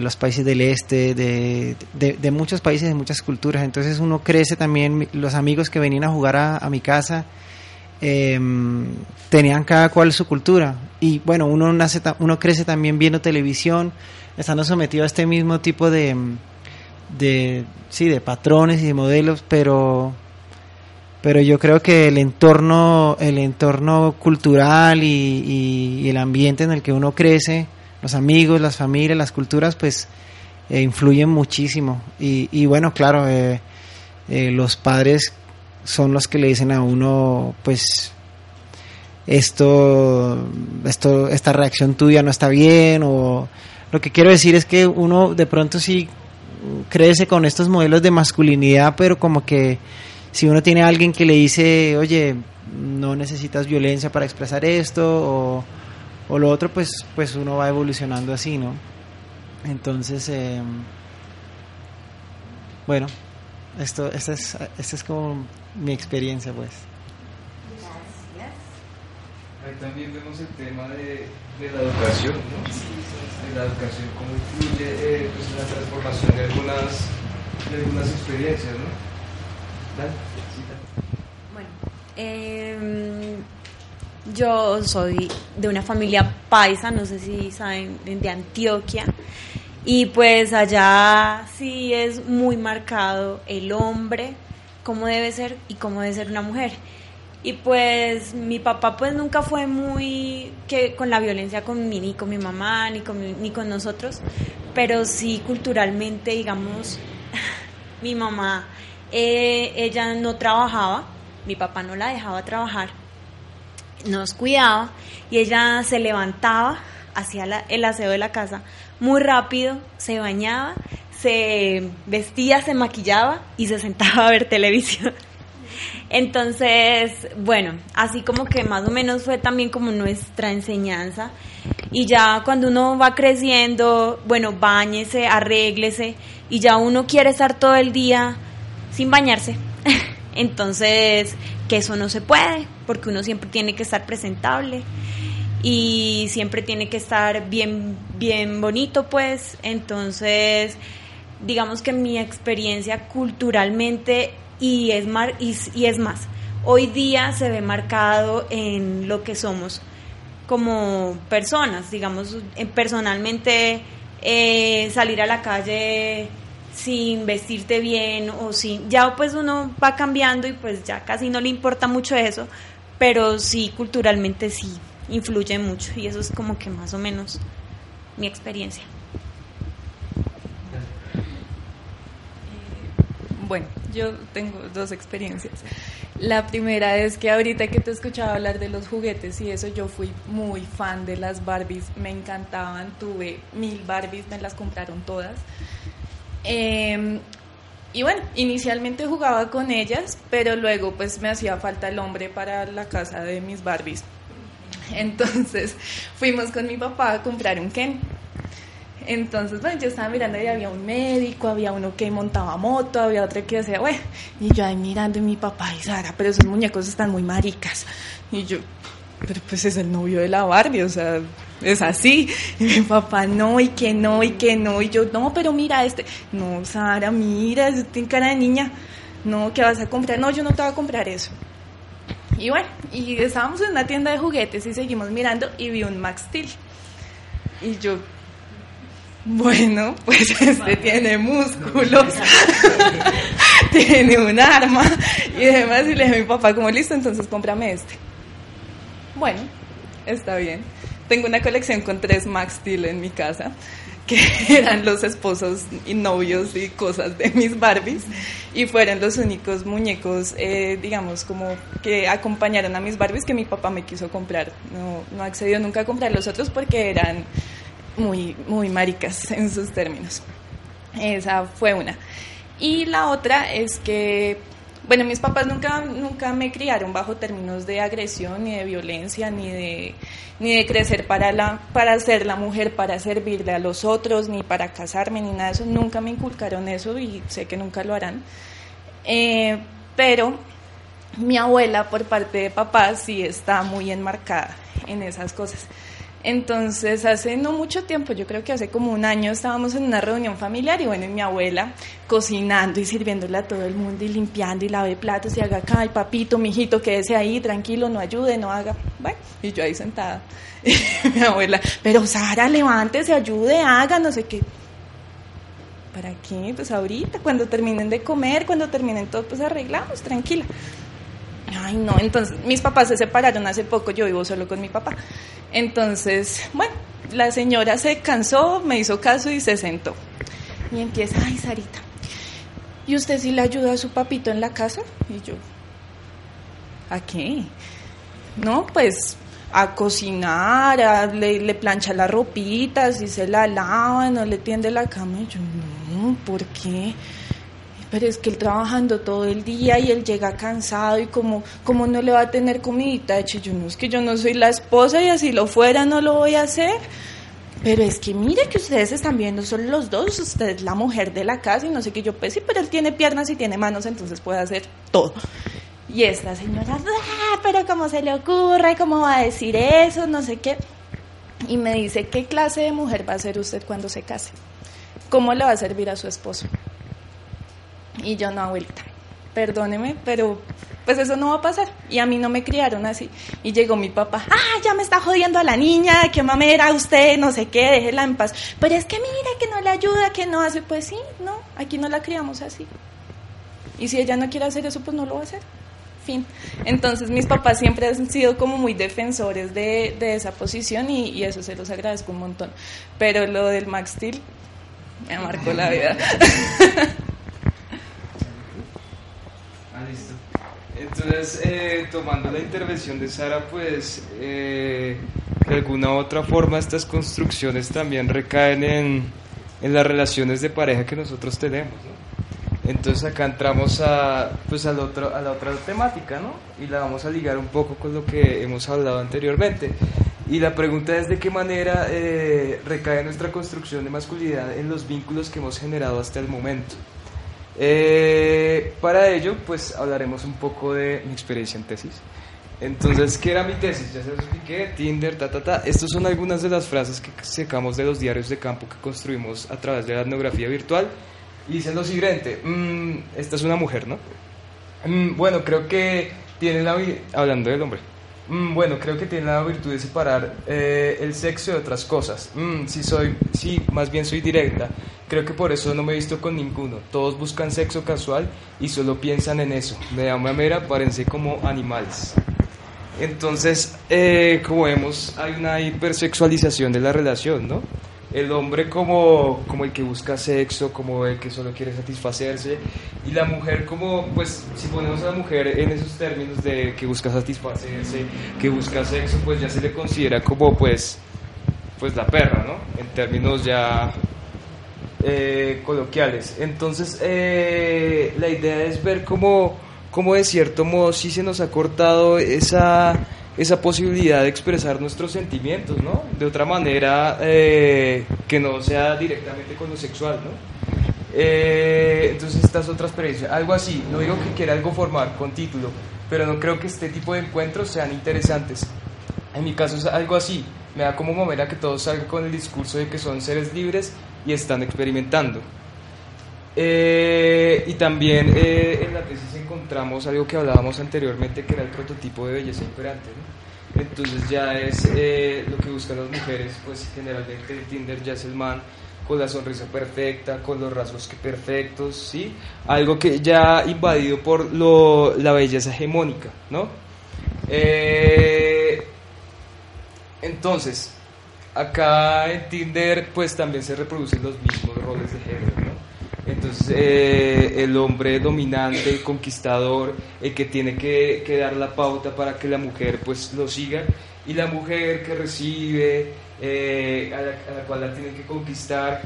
los países del este, de, muchos países, de muchas culturas. Entonces uno crece también, los amigos que venían a jugar a mi casa, eh, tenían cada cual su cultura. Y bueno, uno, nace, uno crece también viendo televisión, estando sometido a este mismo tipo de, de, sí, de patrones y de modelos, pero, pero yo creo que el entorno, el entorno cultural y, y, el ambiente en el que uno crece, los amigos, las familias, las culturas, pues eh, influyen muchísimo. Y, y bueno, claro, eh, eh, los padres son los que le dicen a uno, pues esto, esto, esta reacción tuya no está bien, o lo que quiero decir es que uno de pronto sí crece con estos modelos de masculinidad, pero como que si uno tiene a alguien que le dice, oye, no necesitas violencia para expresar esto, o, o lo otro, pues, pues uno va evolucionando así, ¿no? Entonces, eh, bueno, esto, esto, es, esto es como mi experiencia, pues. Ahí también vemos el tema de, de la educación, ¿no? De la educación, cómo influye eh, pues, en la transformación de algunas, de algunas experiencias, ¿no? Dale, Bueno, eh, yo soy de una familia paisa, no sé si saben, de Antioquia. Y pues allá sí es muy marcado el hombre, cómo debe ser y cómo debe ser una mujer. Y pues mi papá pues nunca fue muy que con la violencia con mí, ni con mi mamá, ni con, ni con nosotros, pero sí culturalmente, digamos, [laughs] mi mamá, eh, ella no trabajaba, mi papá no la dejaba trabajar, nos cuidaba y ella se levantaba, hacía el aseo de la casa muy rápido, se bañaba, se vestía, se maquillaba y se sentaba a ver televisión. Entonces, bueno, así como que más o menos fue también como nuestra enseñanza. Y ya cuando uno va creciendo, bueno, bañese, arréglese, y ya uno quiere estar todo el día sin bañarse. [laughs] Entonces, que eso no se puede, porque uno siempre tiene que estar presentable y siempre tiene que estar bien, bien bonito, pues. Entonces, digamos que mi experiencia culturalmente y es, mar, y, es más, hoy día se ve marcado en lo que somos como personas, digamos, personalmente eh, salir a la calle sin vestirte bien o sin, ya pues uno va cambiando y pues ya casi no le importa mucho eso, pero sí culturalmente sí influye mucho y eso es como que más o menos mi experiencia. Bueno, yo tengo dos experiencias. La primera es que ahorita que te escuchaba hablar de los juguetes y eso, yo fui muy fan de las Barbies, me encantaban, tuve mil Barbies, me las compraron todas. Eh, y bueno, inicialmente jugaba con ellas, pero luego pues me hacía falta el hombre para la casa de mis Barbies. Entonces [laughs] fuimos con mi papá a comprar un Ken. Entonces, bueno, yo estaba mirando y había un médico, había uno que montaba moto, había otro que decía, bueno, y yo ahí mirando y mi papá y Sara, pero esos muñecos están muy maricas. Y yo, pero pues es el novio de la Barbie, o sea, es así. Y mi papá, no, y que no, y que no. Y yo, no, pero mira este. No, Sara, mira, tiene cara de niña. No, ¿qué vas a comprar? No, yo no te voy a comprar eso. Y bueno, y estábamos en una tienda de juguetes y seguimos mirando y vi un Max Steel. Y yo, bueno, pues [laughs] este tiene músculos, [laughs] tiene un arma y demás. Y le dije a mi papá, como listo, entonces cómprame este. Bueno, está bien. Tengo una colección con tres Max Steel en mi casa, que [laughs] eran los esposos y novios y cosas de mis Barbies, y fueron los únicos muñecos, eh, digamos, como que acompañaron a mis Barbies que mi papá me quiso comprar. No, no accedió nunca a comprar los otros porque eran muy, muy maricas en sus términos. Esa fue una. Y la otra es que, bueno, mis papás nunca, nunca me criaron bajo términos de agresión, ni de violencia, ni de, ni de crecer para, la, para ser la mujer, para servirle a los otros, ni para casarme, ni nada de eso. Nunca me inculcaron eso y sé que nunca lo harán. Eh, pero mi abuela, por parte de papá, sí está muy enmarcada en esas cosas. Entonces, hace no mucho tiempo, yo creo que hace como un año, estábamos en una reunión familiar y bueno, y mi abuela cocinando y sirviéndole a todo el mundo y limpiando y lave platos y haga acá, ay papito, mijito, quédese ahí, tranquilo, no ayude, no haga. Bueno, y yo ahí sentada. [laughs] Y mi abuela, pero Sara, levántese, ayude, haga, no sé qué. ¿Para qué? Pues ahorita, cuando terminen de comer, cuando terminen todo, pues arreglamos, tranquila. Ay, no, entonces mis papás se separaron hace poco, yo vivo solo con mi papá. Entonces, bueno, la señora se cansó, me hizo caso y se sentó. Y empieza, ay, Sarita, ¿y usted sí le ayuda a su papito en la casa? Y yo, ¿a qué? No, pues a cocinar, a, le, le, plancha la ropita, si se la lava, no le tiende la cama. Y yo, no, ¿por qué? Pero es que él trabajando todo el día y él llega cansado y como, como no le va a tener comidita hecha. Yo no es que yo no soy la esposa y así lo fuera no lo voy a hacer. Pero es que mire que ustedes están viendo solo los dos, usted es la mujer de la casa y no sé qué yo pues sí, pero él tiene piernas y tiene manos, entonces puede hacer todo. Y esta señora, ah, pero ¿cómo se le ocurre? ¿Cómo va a decir eso? No sé qué. Y me dice, ¿qué clase de mujer va a ser usted cuando se case? ¿Cómo le va a servir a su esposo? Y yo, no, abuelita, perdóneme, pero pues eso no va a pasar. Y a mí no me criaron así. Y llegó mi papá, ah, ya me está jodiendo a la niña, qué mamera usted, no sé qué, déjela en paz. Pero es que mire, que no le ayuda, que no hace. Pues sí, no, aquí no la criamos así. Y si ella no quiere hacer eso, pues no lo va a hacer. Fin. Entonces mis papás siempre han sido como muy defensores de, de esa posición y, y, eso se los agradezco un montón. Pero lo del Max Steel me marcó la vida. [laughs] ah, listo. Entonces, eh, tomando la intervención de Sara, pues eh, de alguna u otra forma estas construcciones también recaen en, en las relaciones de pareja que nosotros tenemos. Entonces acá entramos a, pues al otro, a la otra temática, ¿no? Y la vamos a ligar un poco con lo que hemos hablado anteriormente. Y la pregunta es de qué manera eh, recae nuestra construcción de masculinidad en los vínculos que hemos generado hasta el momento. Eh, para ello, pues hablaremos un poco de mi experiencia en tesis. Entonces, ¿qué era mi tesis? Ya se lo expliqué, Tinder, ta, ta, ta. Estas son algunas de las frases que sacamos de los diarios de campo que construimos a través de la etnografía virtual y dicen lo siguiente, mmm, esta es una mujer, ¿no? Mm, bueno, creo que tiene la hablando del hombre. Mm, bueno, creo que tiene la virtud de separar eh, el sexo de otras cosas. Mm, sí soy, sí, más bien soy directa. Creo que por eso no me he visto con ninguno. Todos buscan sexo casual y solo piensan en eso. Me da una mera, parecen como animales. Entonces, eh, como vemos, hay una hipersexualización de la relación, ¿no? el hombre como, como el que busca sexo, como el que solo quiere satisfacerse, y la mujer como, pues si ponemos a la mujer en esos términos de que busca satisfacerse, que busca sexo, pues ya se le considera como pues, pues la perra, ¿no? En términos ya eh, coloquiales. Entonces, eh, la idea es ver cómo, cómo de cierto modo sí se nos ha cortado esa esa posibilidad de expresar nuestros sentimientos, ¿no? De otra manera eh, que no sea directamente con lo sexual, ¿no? Eh, entonces esta es otra algo así, no digo que quiera algo formar con título, pero no creo que este tipo de encuentros sean interesantes. En mi caso es algo así, me da como mamera que todos salgan con el discurso de que son seres libres y están experimentando. Eh, y también eh, en la tesis encontramos algo que hablábamos anteriormente, que era el prototipo de belleza imperante. ¿no? Entonces ya es eh, lo que buscan las mujeres, pues generalmente en Tinder ya es el man con la sonrisa perfecta, con los rasgos perfectos, ¿sí? Algo que ya invadido por lo, la belleza hegemónica, ¿no? entonces, acá en Tinder pues también se reproducen los mismos roles de género, ¿no? Entonces, eh, el hombre dominante, el conquistador, el que tiene que, que, dar la pauta para que la mujer pues lo siga, y la mujer que recibe, eh, a, la, a, la, cual la tienen que conquistar.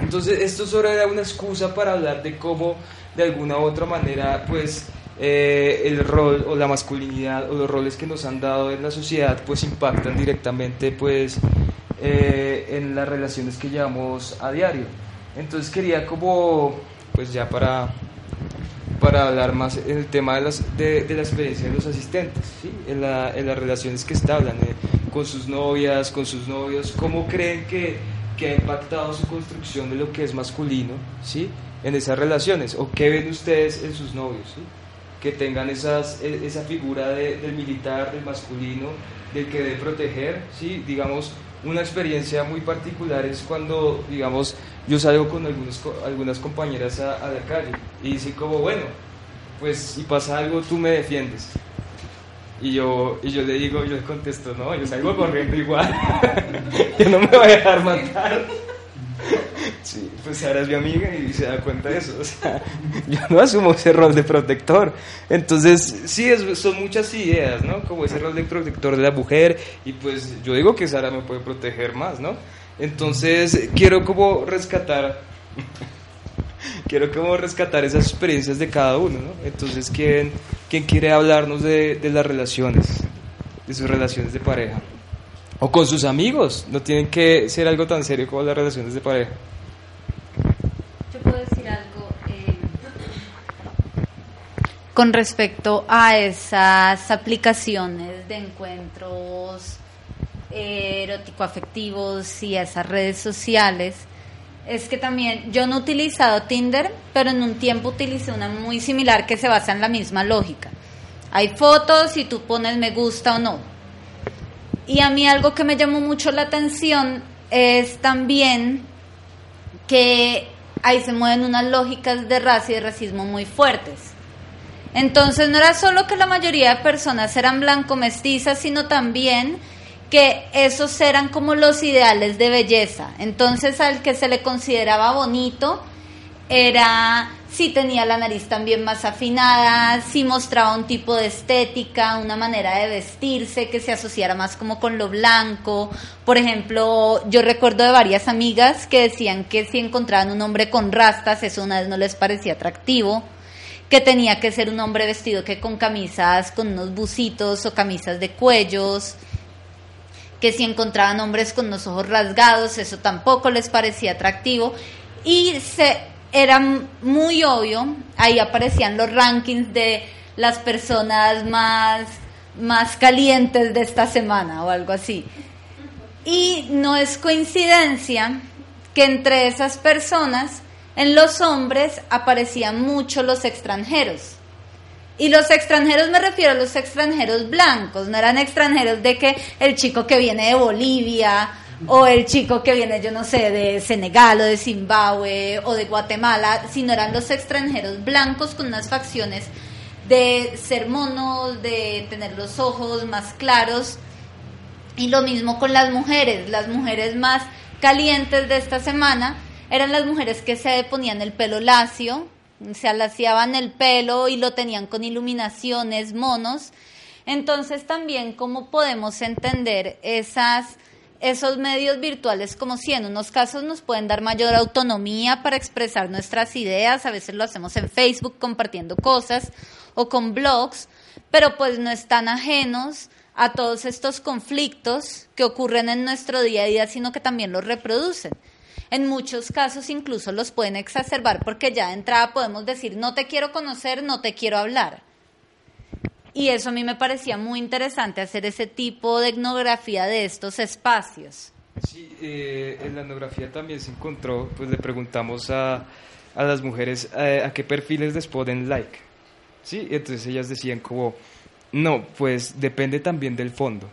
Entonces, esto solo era una excusa para hablar de cómo, de alguna u otra manera, pues eh, el rol o la masculinidad o los roles que nos han dado en la sociedad, pues impactan directamente pues en las relaciones que llevamos a diario. Entonces quería como, pues ya para, para hablar más en el tema de, las, de, de la experiencia de los asistentes, ¿sí? en, la, en, las relaciones que establan, eh, con sus novias, con sus novios, ¿cómo creen que, que ha impactado su construcción de lo que es masculino, ¿sí? En esas relaciones, o qué ven ustedes en sus novios, ¿sí? Que tengan esas, e, esa figura de, del militar, del masculino, del que debe proteger, ¿sí? Digamos, una experiencia muy particular es cuando, digamos, yo salgo con algunos, algunas compañeras a, la calle y dicen como, bueno, pues si pasa algo tú me defiendes. Y yo, y yo le digo, yo le contesto, no, yo salgo corriendo igual. [laughs] yo no me voy a dejar matar. Sí, pues ahora es mi amiga y se da cuenta de eso. [laughs] Yo no asumo ese rol de protector. Entonces, sí, es, son muchas ideas, ¿no? Como ese rol de protector de la mujer. Y pues yo digo que Sara me puede proteger más, ¿no? Entonces, quiero como rescatar [laughs] quiero como rescatar esas experiencias de cada uno, ¿no? Entonces, ¿quién, quién quiere hablarnos de, de las relaciones, de sus relaciones de pareja? O con sus amigos, no tienen que ser algo tan serio como las relaciones de pareja. Yo puedo decir algo eh, con respecto a esas aplicaciones de encuentros eh, erótico-afectivos y esas redes sociales es que también yo no he utilizado Tinder, pero en un tiempo utilicé una muy similar que se basa en la misma lógica. Hay fotos y tú pones me gusta o no. Y a mí algo que me llamó mucho la atención es también que ahí se mueven unas lógicas de raza y de racismo muy fuertes. Entonces no era solo que la mayoría de personas eran blanco mestizas, sino también que esos eran como los ideales de belleza. Entonces al que se le consideraba bonito era si tenía la nariz también más afinada, si mostraba un tipo de estética, una manera de vestirse que se asociara más como con lo blanco. Por ejemplo, yo recuerdo de varias amigas que decían que si encontraban un hombre con rastas, eso una vez no les parecía atractivo que tenía que ser un hombre vestido que con camisas, con unos bucitos o camisas de cuellos, que si encontraban hombres con los ojos rasgados, eso tampoco les parecía atractivo. Y se, era muy obvio, ahí aparecían los rankings de las personas más, más calientes de esta semana o algo así. Y no es coincidencia que entre esas personas, en los hombres aparecían mucho los extranjeros. Y los extranjeros me refiero a los extranjeros blancos, no eran extranjeros de que el chico que viene de Bolivia o el chico que viene, yo no sé, de Senegal o de Zimbabue o de Guatemala, sino eran los extranjeros blancos con unas facciones de ser monos, de tener los ojos más claros. Y lo mismo con las mujeres, las mujeres más calientes de esta semana eran las mujeres que se ponían el pelo lacio, se alaciaban el pelo y lo tenían con iluminaciones, monos. Entonces también cómo podemos entender esas, esos medios virtuales como si en unos casos nos pueden dar mayor autonomía para expresar nuestras ideas, a veces lo hacemos en Facebook compartiendo cosas o con blogs, pero pues no están ajenos a todos estos conflictos que ocurren en nuestro día a día, sino que también los reproducen. En muchos casos incluso los pueden exacerbar porque ya de entrada podemos decir no te quiero conocer, no te quiero hablar. Y eso a mí me parecía muy interesante hacer ese tipo de etnografía de estos espacios. Sí, eh, en la etnografía también se encontró, pues le preguntamos a, a las mujeres eh, a qué perfiles les ponen like. Sí, entonces ellas decían como, no, pues depende también del fondo.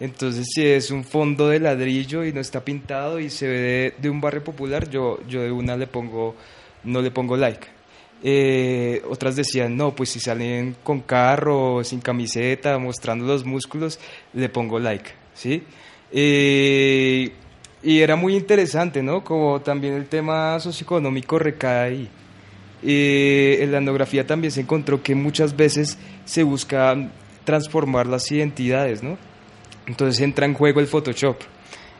Entonces, si es un fondo de ladrillo y no está pintado y se ve de, un barrio popular, yo, yo de una le pongo, no le pongo like. Eh, otras decían, no, pues si salen con carro, sin camiseta, mostrando los músculos, le pongo like, ¿sí? Eh, y era muy interesante, ¿no? Como también el tema socioeconómico recae ahí. Eh, en la etnografía también se encontró que muchas veces se busca transformar las identidades, ¿no? Entonces entra en juego el Photoshop.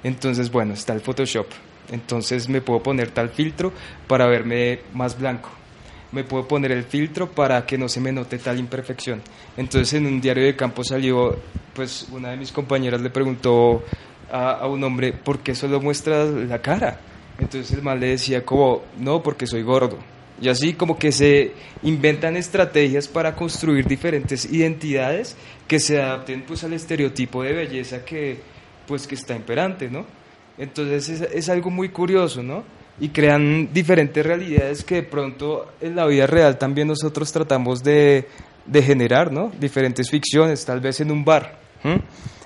Entonces, bueno, está el Photoshop. Entonces me puedo poner tal filtro para verme más blanco. Me puedo poner el filtro para que no se me note tal imperfección. Entonces en un diario de campo salió, pues una de mis compañeras le preguntó a, un hombre, ¿por qué solo muestras la cara? Entonces el mal le decía como, no, porque soy gordo. Y así como que se inventan estrategias para construir diferentes identidades que se adapten pues al estereotipo de belleza que pues que está imperante, ¿no? Entonces es, es algo muy curioso, ¿no? Y crean diferentes realidades que de pronto en la vida real también nosotros tratamos de, de generar, ¿no? Diferentes ficciones, tal vez en un bar.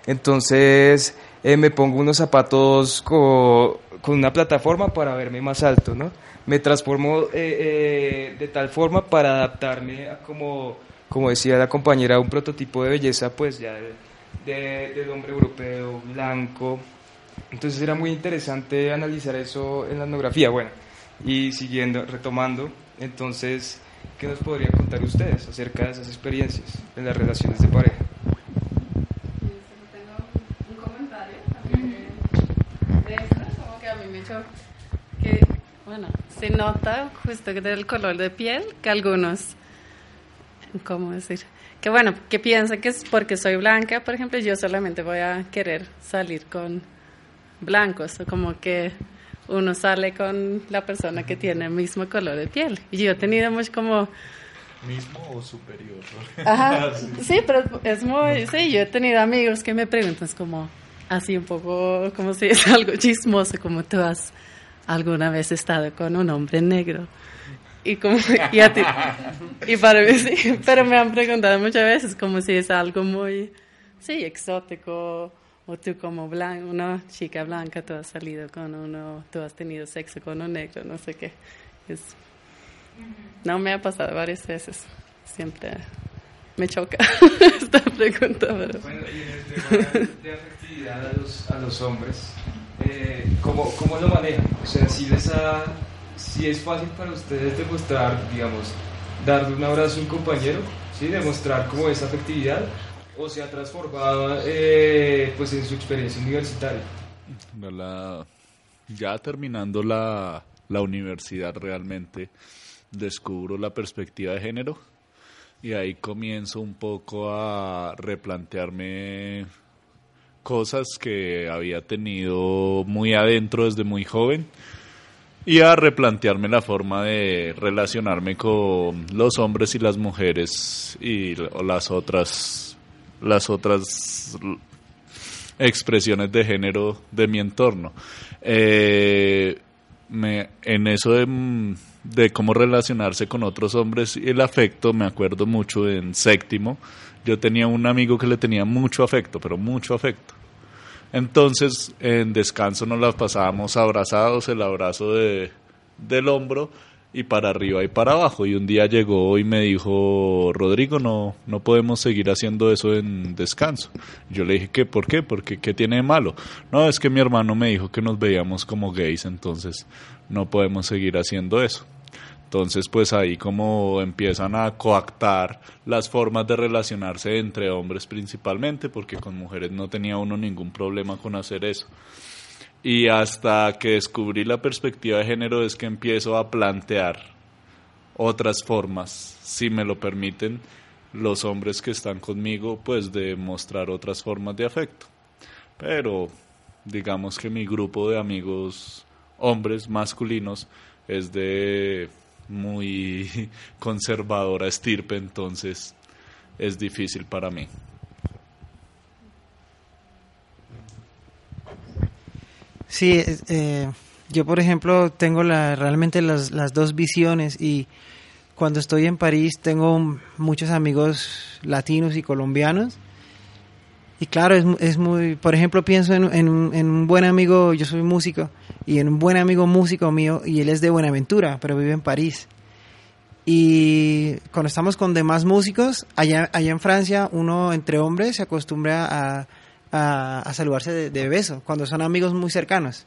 Entonces eh, me pongo unos zapatos co- con una plataforma para verme más alto, ¿no? Me transformo eh, eh, de tal forma para adaptarme a como, como decía la compañera, a un prototipo de belleza, pues ya de- de- del hombre europeo, blanco. Entonces era muy interesante analizar eso en la etnografía. Bueno, y siguiendo, retomando, entonces, ¿qué nos podrían contar ustedes acerca de esas experiencias en las relaciones de pareja? un comentario de esto, como que a mí me echó que, bueno, se nota justo que del color de piel que algunos, ¿cómo decir? Que bueno, que piensan que es porque soy blanca, por ejemplo, yo solamente voy a querer salir con blancos, o como que uno sale con la persona que tiene el mismo color de piel. Y yo he tenido mucho como... ¿Mismo o superior? Ajá, [laughs] Sí. sí, pero es muy, sí, yo he tenido amigos que me preguntan, es como así un poco, como si es [laughs] algo chismoso, como tú has alguna vez estado con un hombre negro. Y como, y a ti, y para mí sí, pero me han preguntado muchas veces como si es algo muy, sí, exótico, o tú como blanca, una chica blanca, tú has salido con uno, tú has tenido sexo con un negro, no sé qué. Es, no me ha pasado varias veces. Siempre me choca [laughs] esta pregunta. Pero... Bueno, y en el tema de afectividad a los, a los hombres, eh, ¿cómo, ¿cómo lo manejan? O sea, si, les ha, si es fácil para ustedes demostrar, digamos, darle un abrazo a un compañero, ¿sí? demostrar como esa afectividad, o se ha transformado eh, pues en su experiencia universitaria. La- ya terminando la, la universidad realmente descubro la perspectiva de género y ahí comienzo un poco a replantearme cosas que había tenido muy adentro desde muy joven y a replantearme la forma de relacionarme con los hombres y las mujeres y las otras las otras expresiones de género de mi entorno. Eh, me, en eso de, mm, de cómo relacionarse con otros hombres y el afecto, me acuerdo mucho en séptimo. Yo tenía un amigo que le tenía mucho afecto, pero mucho afecto. Entonces, en descanso nos las pasábamos abrazados, el abrazo de, del hombro y para arriba y para abajo. Y un día llegó y me dijo, Rodrigo, no, no podemos seguir haciendo eso en descanso. Yo le dije, ¿qué? ¿Por qué? Porque ¿qué tiene de malo? No, es que mi hermano me dijo que nos veíamos como gays, entonces no podemos seguir haciendo eso. Entonces, pues ahí como empiezan a coactar las formas de relacionarse entre hombres principalmente, porque con mujeres no tenía uno ningún problema con hacer eso. Y hasta que descubrí la perspectiva de género es que empiezo a plantear otras formas, si me lo permiten, los hombres que están conmigo, pues de mostrar otras formas de afecto. Pero digamos que mi grupo de amigos hombres masculinos es de muy [laughs] conservadora estirpe, entonces es difícil para mí. Sí, eh, eh, yo por ejemplo tengo la, realmente las, las dos visiones y cuando estoy en París tengo muchos amigos latinos y colombianos y claro, es, es muy, por ejemplo pienso en, un, en un buen amigo, yo soy músico y en un buen amigo músico mío y él es de Buenaventura, pero vive en París. Y cuando estamos con demás músicos, allá, allá en Francia, uno entre hombres se acostumbra a, a, saludarse de, beso, cuando son amigos muy cercanos.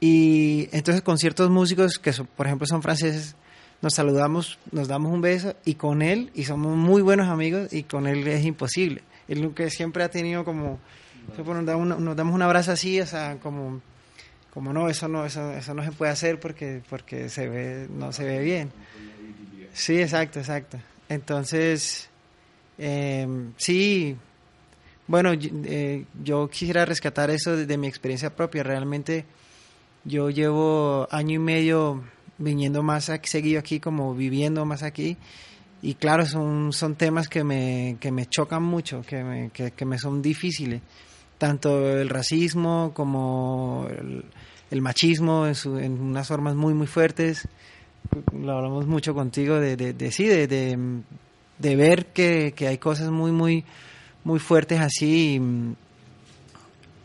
Y entonces con ciertos músicos que, por ejemplo, son franceses, nos saludamos, nos damos un beso y con él, y somos muy buenos amigos, y con él es imposible. Lo que siempre ha tenido como, nos, damos un abrazo así, o sea, como, como no, eso no, eso, eso no se puede hacer porque, porque se ve, no se ve bien. Sí, exacto, exacto. Entonces, eh, sí, bueno, eh, yo quisiera rescatar eso de mi experiencia propia. Realmente yo llevo año y medio viniendo más aquí, seguido aquí, como viviendo más aquí. Y claro, son, son temas que me, que me chocan mucho, que me, que, que me son difíciles. Tanto el racismo como el, machismo en, su, en, unas formas muy, muy fuertes. Lo hablamos mucho contigo de, de, sí, de, de, ver que, que hay cosas muy, muy, muy fuertes así.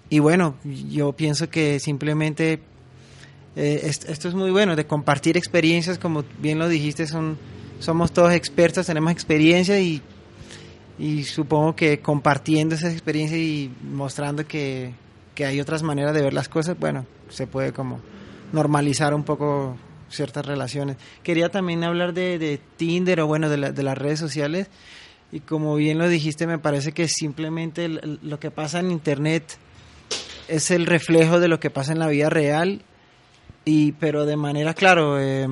Y, y bueno, yo pienso que simplemente eh, esto es muy bueno, de compartir experiencias, como bien lo dijiste, son, somos todos expertos, tenemos experiencia y, y supongo que compartiendo esas experiencias y mostrando que, que, hay otras maneras de ver las cosas, bueno, se puede como normalizar un poco ciertas relaciones. Quería también hablar de, de Tinder o bueno, de, la, de las redes sociales y como bien lo dijiste, me parece que simplemente lo que pasa en Internet es el reflejo de lo que pasa en la vida real y pero de manera, claro, eh,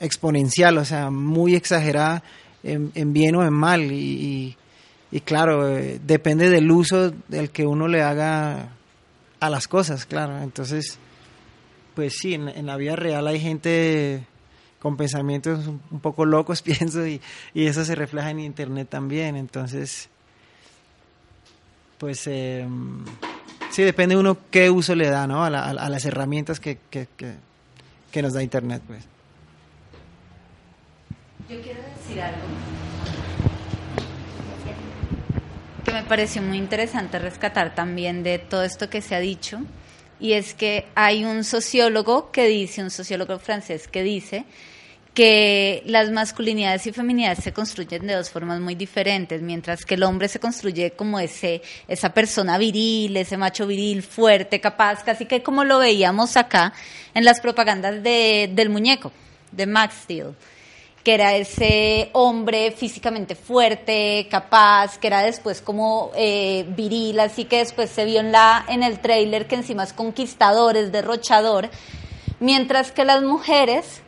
exponencial, o sea, muy exagerada en, en bien o en mal. Y, claro, eh, depende del uso del que uno le haga a las cosas, claro. Entonces, pues sí, en, la vida real hay gente con pensamientos un, poco locos, [laughs] pienso, y, y, eso se refleja en Internet también. Entonces, pues... Eh, Sí, depende uno qué uso le da, ¿no? A, la, a las herramientas que, que, que, nos da Internet, pues. Yo quiero decir algo. Que me pareció muy interesante rescatar también de todo esto que se ha dicho, y es que hay un sociólogo que dice, un sociólogo francés que dice, que las masculinidades y feminidades se construyen de dos formas muy diferentes, mientras que el hombre se construye como ese, esa persona viril, ese macho viril, fuerte, capaz, casi que como lo veíamos acá en las propagandas de, del muñeco, de Max Steel, que era ese hombre físicamente fuerte, capaz, que era después como eh, viril, así que después se vio en, la, en el trailer que encima es conquistador, es derrochador, mientras que las mujeres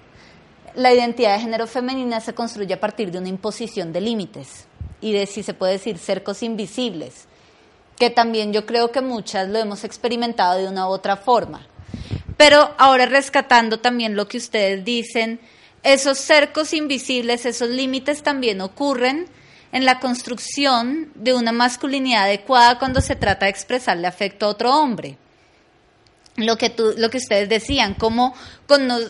la identidad de género femenina se construye a partir de una imposición de límites y de, si se puede decir, cercos invisibles, que también yo creo que muchas lo hemos experimentado de una u otra forma. Pero ahora rescatando también lo que ustedes dicen, esos cercos invisibles, esos límites también ocurren en la construcción de una masculinidad adecuada cuando se trata de expresarle afecto a otro hombre. Lo que, tú, lo que ustedes decían, cómo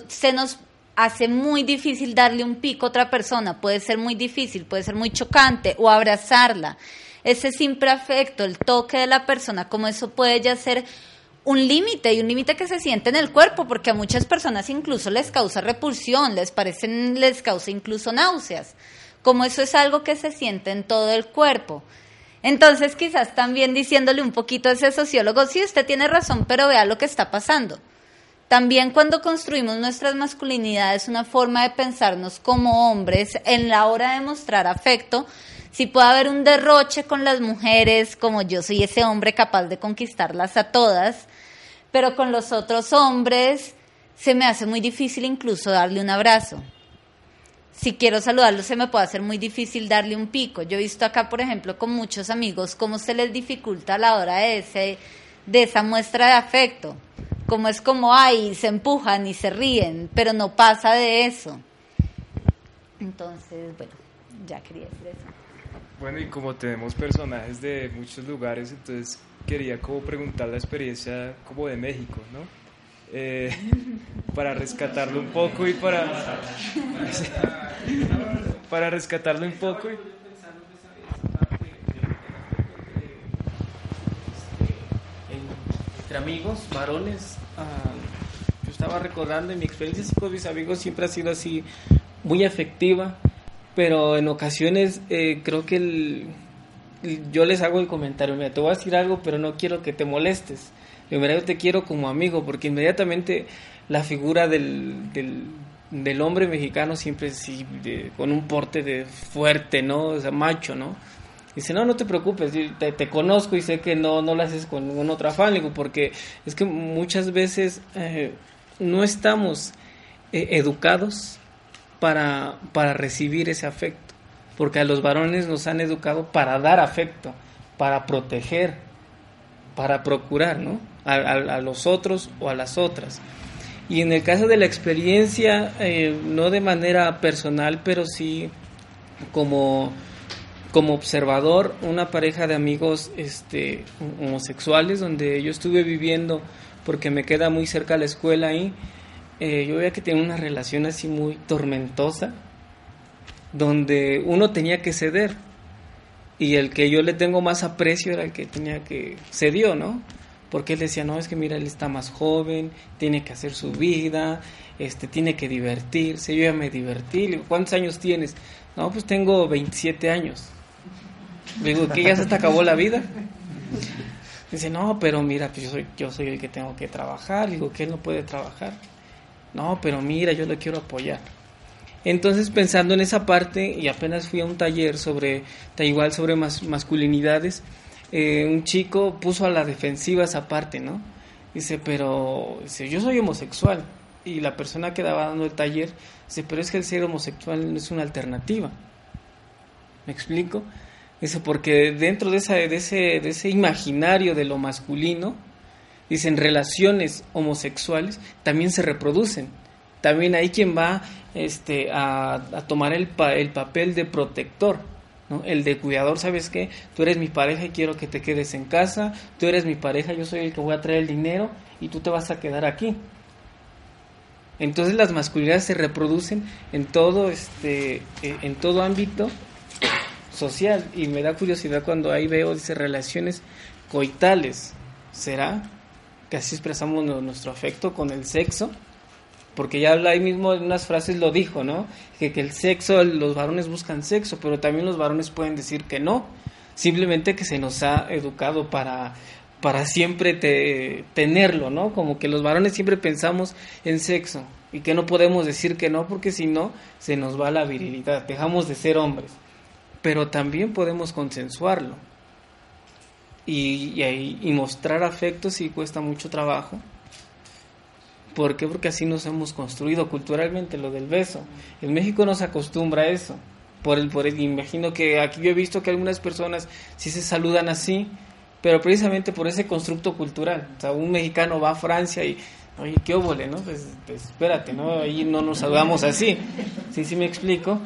se nos hace muy difícil darle un pico a otra persona, puede ser muy difícil, puede ser muy chocante, o abrazarla. Ese simple afecto, el toque de la persona, como eso puede ya ser un límite y un límite que se siente en el cuerpo, porque a muchas personas incluso les causa repulsión, les parecen, les causa incluso náuseas, como eso es algo que se siente en todo el cuerpo. Entonces quizás también diciéndole un poquito a ese sociólogo, sí, usted tiene razón, pero vea lo que está pasando. También cuando construimos nuestras masculinidades, una forma de pensarnos como hombres en la hora de mostrar afecto, si puede haber un derroche con las mujeres, como yo soy ese hombre capaz de conquistarlas a todas, pero con los otros hombres se me hace muy difícil incluso darle un abrazo. Si quiero saludarlo se me puede hacer muy difícil darle un pico. Yo he visto acá, por ejemplo, con muchos amigos cómo se les dificulta a la hora de, ese, de esa muestra de afecto como es como, ay, se empujan y se ríen, pero no pasa de eso. Entonces, bueno, ya quería decir eso. Bueno, y como tenemos personajes de muchos lugares, entonces quería como preguntar la experiencia como de México, ¿no? Eh, [laughs] para rescatarlo un poco y para... [laughs] para rescatarlo un poco y entre amigos, varones. Uh, yo estaba recordando en mi experiencia con mis amigos siempre ha sido así muy afectiva, pero en ocasiones eh, creo que el, yo les hago el comentario, mira, te voy a decir algo, pero no quiero que te molestes. Yo, mira, yo te quiero como amigo, porque inmediatamente la figura del, del, hombre mexicano siempre sí, con un porte de fuerte, ¿no? O sea, macho, ¿no? Dice, no, no te preocupes, te, conozco y sé que no, no lo haces con ningún otro afán, porque es que muchas veces eh, no estamos eh, educados para, para recibir ese afecto, porque a los varones nos han educado para dar afecto, para proteger, para procurar, ¿no? A, a, los otros o a las otras. Y en el caso de la experiencia, eh, no de manera personal, pero sí como, como observador, una pareja de amigos este, homosexuales donde yo estuve viviendo porque me queda muy cerca la escuela ahí, eh, yo veía que tenía una relación así muy tormentosa, donde uno tenía que ceder y el que yo le tengo más aprecio era el que tenía que cedió, ¿no? Porque él decía, no, es que mira, él está más joven, tiene que hacer su vida, este, tiene que divertirse, yo ya me divertí, le digo, ¿cuántos años tienes? No, pues tengo 27 años. Le digo, ¿qué ya se te acabó la vida? Dice, no, pero mira, pues yo soy, yo soy el que tengo que trabajar, le digo, que él no puede trabajar. No, pero mira, yo lo quiero apoyar. Entonces, pensando en esa parte, y apenas fui a un taller sobre, igual sobre masculinidades, eh, un chico puso a la defensiva esa parte, ¿no? Dice, pero dice, yo soy homosexual. Y la persona que daba dando el taller dice, pero es que el ser homosexual no es una alternativa. ¿Me explico? Dice, porque dentro de, ese imaginario de lo masculino, dicen, relaciones homosexuales también se reproducen. También hay quien va este, a, tomar el, el papel de protector el de cuidador, ¿sabes qué? Tú eres mi pareja y quiero que te quedes en casa, tú eres mi pareja, yo soy el que voy a traer el dinero y tú te vas a quedar aquí. Entonces las masculinidades se reproducen en todo este eh, en todo ámbito social y me da curiosidad cuando ahí veo dice relaciones coitales. ¿Será que así expresamos nuestro afecto con el sexo? porque ya ahí mismo en unas frases lo dijo, ¿no? Que, que el sexo, los varones buscan sexo, pero también los varones pueden decir que no, simplemente que se nos ha educado para, para siempre tenerlo, ¿no? Como que los varones siempre pensamos en sexo y que no podemos decir que no, porque si no, se nos va la virilidad, dejamos de ser hombres, pero también podemos consensuarlo. Y, y, y mostrar afecto si cuesta mucho trabajo, ¿Por qué? Porque así nos hemos construido culturalmente lo del beso. En México no se acostumbra a eso. Por el, por el, imagino que aquí yo he visto que algunas personas sí se saludan así, pero precisamente por ese constructo cultural. O sea, un mexicano va a Francia y, oye, qué óvole, ¿no? Pues, pues, espérate, ¿no? Ahí no nos saludamos así. Sí, sí me explico.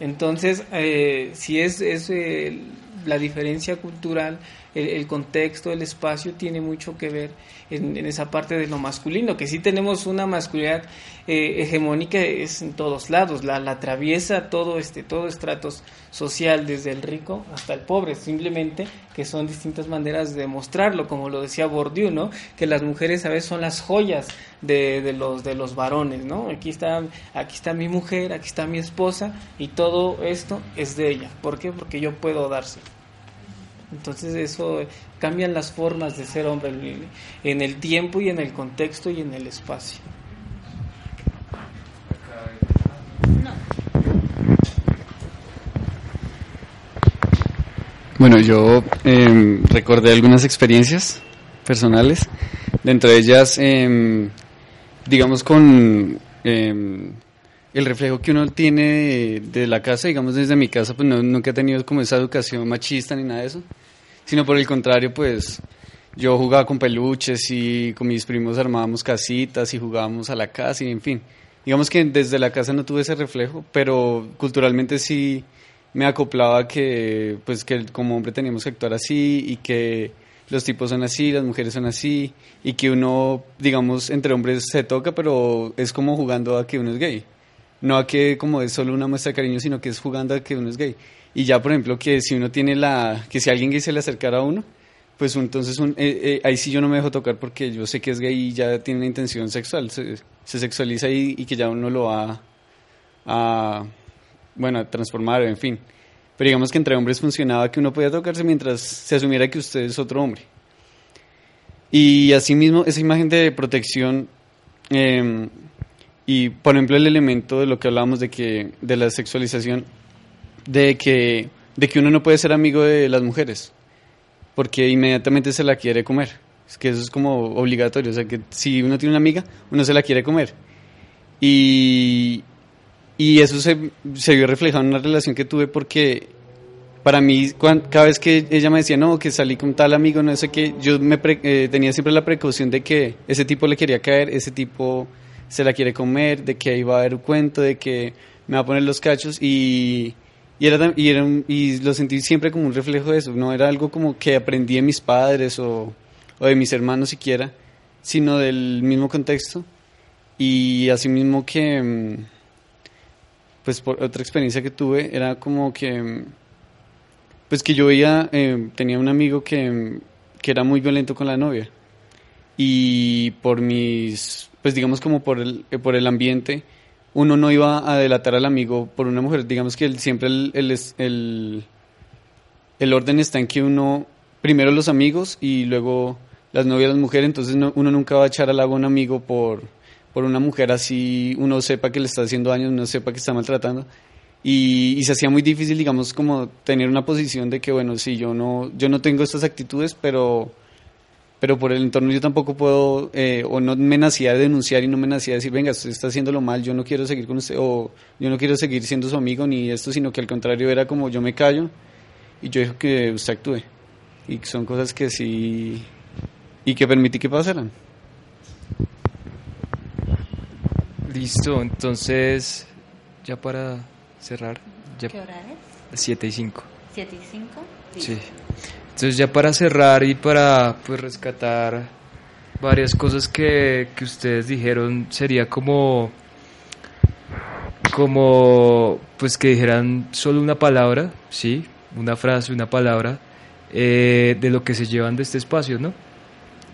Entonces, eh, si es, es eh, la diferencia cultural, el, contexto, el espacio tiene mucho que ver en, esa parte de lo masculino, que sí tenemos una masculinidad eh, hegemónica es en todos lados, la, atraviesa todo este todo estratos social desde el rico hasta el pobre, simplemente que son distintas maneras de mostrarlo, como lo decía Bourdieu, ¿no? Que las mujeres a veces son las joyas de, de los de los varones, ¿no? Aquí está aquí está mi mujer, aquí está mi esposa y todo esto es de ella. ¿Por qué? Porque yo puedo dárselo. Entonces eso cambian las formas de ser hombre en el tiempo y en el contexto y en el espacio. Bueno, yo em, recordé algunas experiencias personales, dentro de ellas, em, digamos, con em, el reflejo que uno tiene de, la casa, digamos, desde mi casa, pues no, nunca he tenido como esa educación machista ni nada de eso sino por el contrario, pues yo jugaba con peluches y con mis primos armábamos casitas y jugábamos a la casa y en fin. Digamos que desde la casa no tuve ese reflejo, pero culturalmente sí me acoplaba que pues que como hombre teníamos que actuar así y que los tipos son así, las mujeres son así y que uno, digamos, entre hombres se toca, pero es como jugando a que uno es gay. No a que como es solo una muestra de cariño, sino que es jugando a que uno es gay. Y ya, por ejemplo, que si uno tiene la, que si alguien gay se le acercara a uno, pues entonces un, eh, eh, ahí sí yo no me dejo tocar porque yo sé que es gay y ya tiene una intención sexual, se, sexualiza y, y, que ya uno lo va a, bueno, a transformar, en fin. Pero digamos que entre hombres funcionaba que uno podía tocarse mientras se asumiera que usted es otro hombre. Y asimismo, esa imagen de protección em, y, por ejemplo, el elemento de lo que hablábamos de, que, de la sexualización de que, de que uno no puede ser amigo de las mujeres, porque inmediatamente se la quiere comer. Es que eso es como obligatorio, o sea que si uno tiene una amiga, uno se la quiere comer. Y, y eso se, se vio reflejado en una relación que tuve porque para mí, cada vez que ella me decía, no, que salí con tal amigo, no sé qué, yo me eh, tenía siempre la precaución de que ese tipo le quería caer, ese tipo se la quiere comer, de que ahí va a haber un cuento, de que me va a poner los cachos y, y, era, y, era y lo sentí siempre como un reflejo de eso, no era algo como que aprendí de mis padres o, o de mis hermanos siquiera, sino del mismo contexto y asimismo que, mm, pues por otra experiencia que tuve, era como que, mm, pues que yo veía, eh, tenía un amigo que, mm, que era muy violento con la novia y por mis, pues digamos como por el, eh, por el ambiente, uno no iba a delatar al amigo por una mujer, digamos que siempre el, el, el, orden está en que uno, primero los amigos y luego las novias, las mujeres, entonces uno nunca va a echar al agua a un amigo por, por una mujer así, uno sepa que le está haciendo daño, uno sepa que está maltratando. Y, y, se hacía muy difícil, digamos, como tener una posición de que, bueno, sí, yo no, yo no tengo estas actitudes, pero, pero por el entorno yo tampoco puedo, eh, o no me nacía de denunciar y no me nacía de decir, venga, usted está haciéndolo mal, yo no quiero seguir con usted, o yo no quiero seguir siendo su amigo ni esto, sino que al contrario era como yo me callo y yo dejo que usted actúe. Y son cosas que sí, y que permití que pasaran. Listo, entonces, ya para cerrar. Ya ¿Qué hora es? 7 y 5. 7 y 5. Sí. Entonces, ya para cerrar y para pues rescatar varias cosas que, que ustedes dijeron, sería como como pues que dijeran solo una palabra, sí, una frase, una palabra eh, de lo que se llevan de este espacio, ¿no?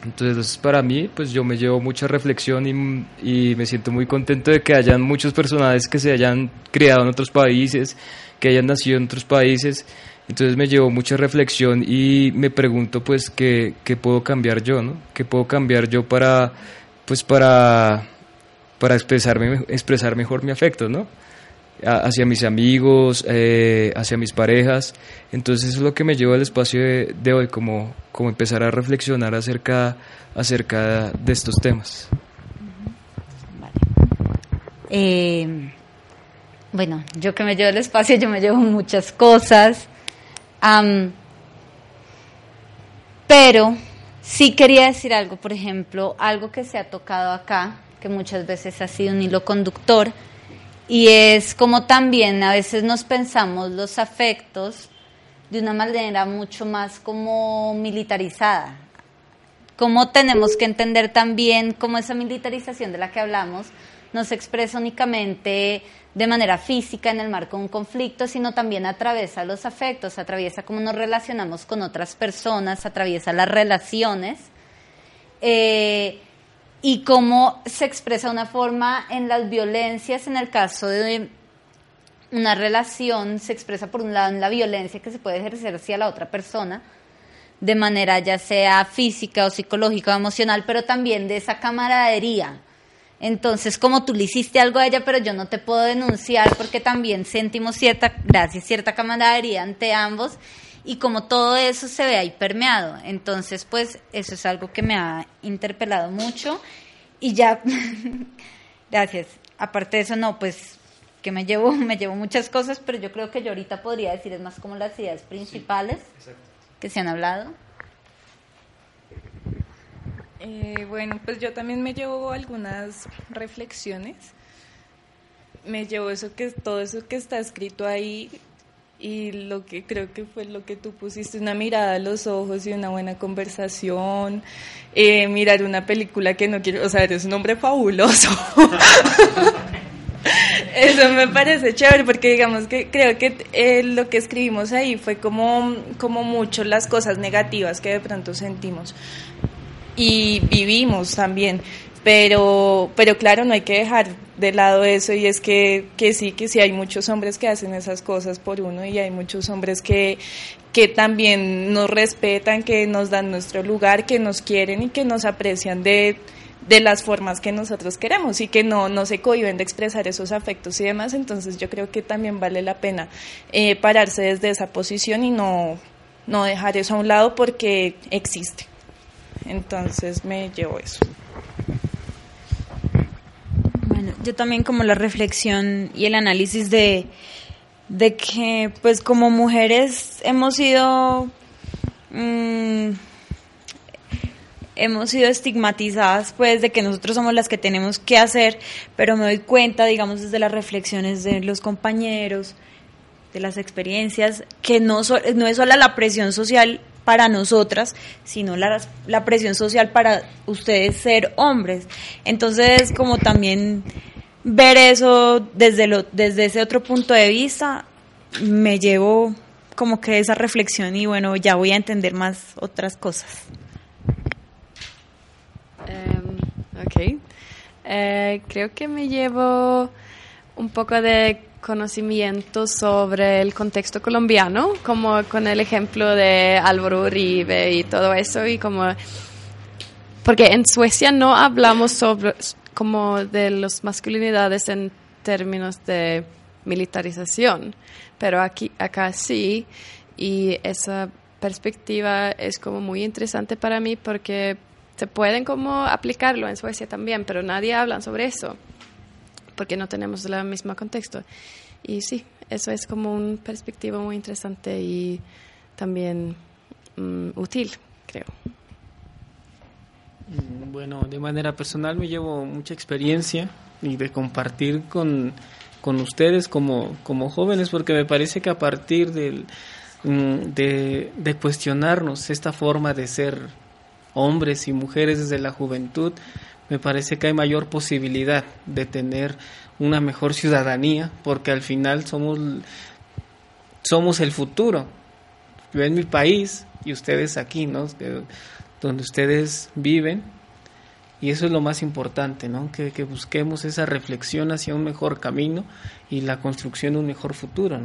Entonces para mí, pues yo me llevo mucha reflexión y, y, me siento muy contento de que hayan muchos personajes que se hayan criado en otros países, que hayan nacido en otros países. Entonces me llevo mucha reflexión y me pregunto pues qué, qué puedo cambiar yo, ¿no? ¿Qué puedo cambiar yo para, pues para, para expresarme, expresar mejor mi afecto, ¿no? hacia mis amigos, eh, hacia mis parejas. Entonces eso es lo que me lleva al espacio de, hoy, como, como empezar a reflexionar acerca, acerca de estos temas. Eh, bueno, yo que me llevo el espacio, yo me llevo muchas cosas, pero sí quería decir algo, por ejemplo, algo que se ha tocado acá, que muchas veces ha sido un hilo conductor, y es como también a veces nos pensamos los afectos de una manera mucho más como militarizada. Como tenemos que entender también cómo esa militarización de la que hablamos no se expresa únicamente de manera física en el marco de un conflicto, sino también atraviesa los afectos, atraviesa cómo nos relacionamos con otras personas, atraviesa las relaciones. Eh, y cómo se expresa una forma en las violencias, en el caso de una relación, se expresa por un lado en la violencia que se puede ejercer hacia la otra persona, de manera ya sea física o psicológica o emocional, pero también de esa camaradería. Entonces, como tú le hiciste algo a ella, pero yo no te puedo denunciar porque también sentimos cierta, gracias, cierta camaradería ante ambos y como todo eso se ve ahí permeado. Entonces, pues eso es algo que me ha interpelado mucho y ya, [laughs] gracias. Aparte de eso, no, pues que me llevo, [laughs] me llevo muchas cosas, pero yo creo que yo ahorita podría decir es más como las ideas principales que se han hablado. Eh, bueno, pues yo también me llevo algunas reflexiones. Me llevo eso que todo eso que está escrito ahí y lo que creo que fue lo que tú pusiste, una mirada a los ojos y una buena conversación, eh, mirar una película que no quiero, o sea, eres un hombre fabuloso. [laughs] Eso me parece chévere porque digamos que creo que eh, lo que escribimos ahí fue como, como mucho las cosas negativas que de pronto sentimos y vivimos también. Pero, pero claro, no hay que dejar de lado eso y es que, que sí, que sí hay muchos hombres que hacen esas cosas por uno y hay muchos hombres que, que también nos respetan, que nos dan nuestro lugar, que nos quieren y que nos aprecian de, de las formas que nosotros queremos y que no, no se cohiben de expresar esos afectos y demás. Entonces yo creo que también vale la pena eh, pararse desde esa posición y no, no dejar eso a un lado porque existe. Entonces me llevo eso. Bueno, yo también como la reflexión y el análisis de, de que pues como mujeres hemos sido mm, hemos sido estigmatizadas pues de que nosotros somos las que tenemos que hacer, pero me doy cuenta, digamos, desde las reflexiones de los compañeros, de las experiencias, que no, no es solo la presión social para nosotras, sino la, la presión social para ustedes ser hombres. Entonces, como también ver eso desde, lo, desde ese otro punto de vista, me llevo como que esa reflexión y bueno, ya voy a entender más otras cosas. Um, ok. Eh, creo que me llevo un poco de conocimiento sobre el contexto colombiano, como con el ejemplo de Álvaro Uribe y todo eso, y como porque en Suecia no hablamos sobre como de las masculinidades en términos de militarización, pero aquí acá sí y esa perspectiva es como muy interesante para mí porque se pueden como aplicarlo en Suecia también, pero nadie habla sobre eso porque no tenemos el mismo contexto. Y sí, eso es como una perspectiva muy interesante y también mm, útil, creo. Mm, bueno, de manera personal me llevo mucha experiencia y de compartir con, con ustedes como, como jóvenes, porque me parece que a partir del, mm, de cuestionarnos esta forma de ser hombres y mujeres desde la juventud, me parece que hay mayor posibilidad de tener una mejor ciudadanía, porque al final somos, somos el futuro. Yo en mi país y ustedes aquí, ¿no? donde ustedes viven, y eso es lo más importante, ¿no? Que, que, busquemos esa reflexión hacia un mejor camino y la construcción de un mejor futuro.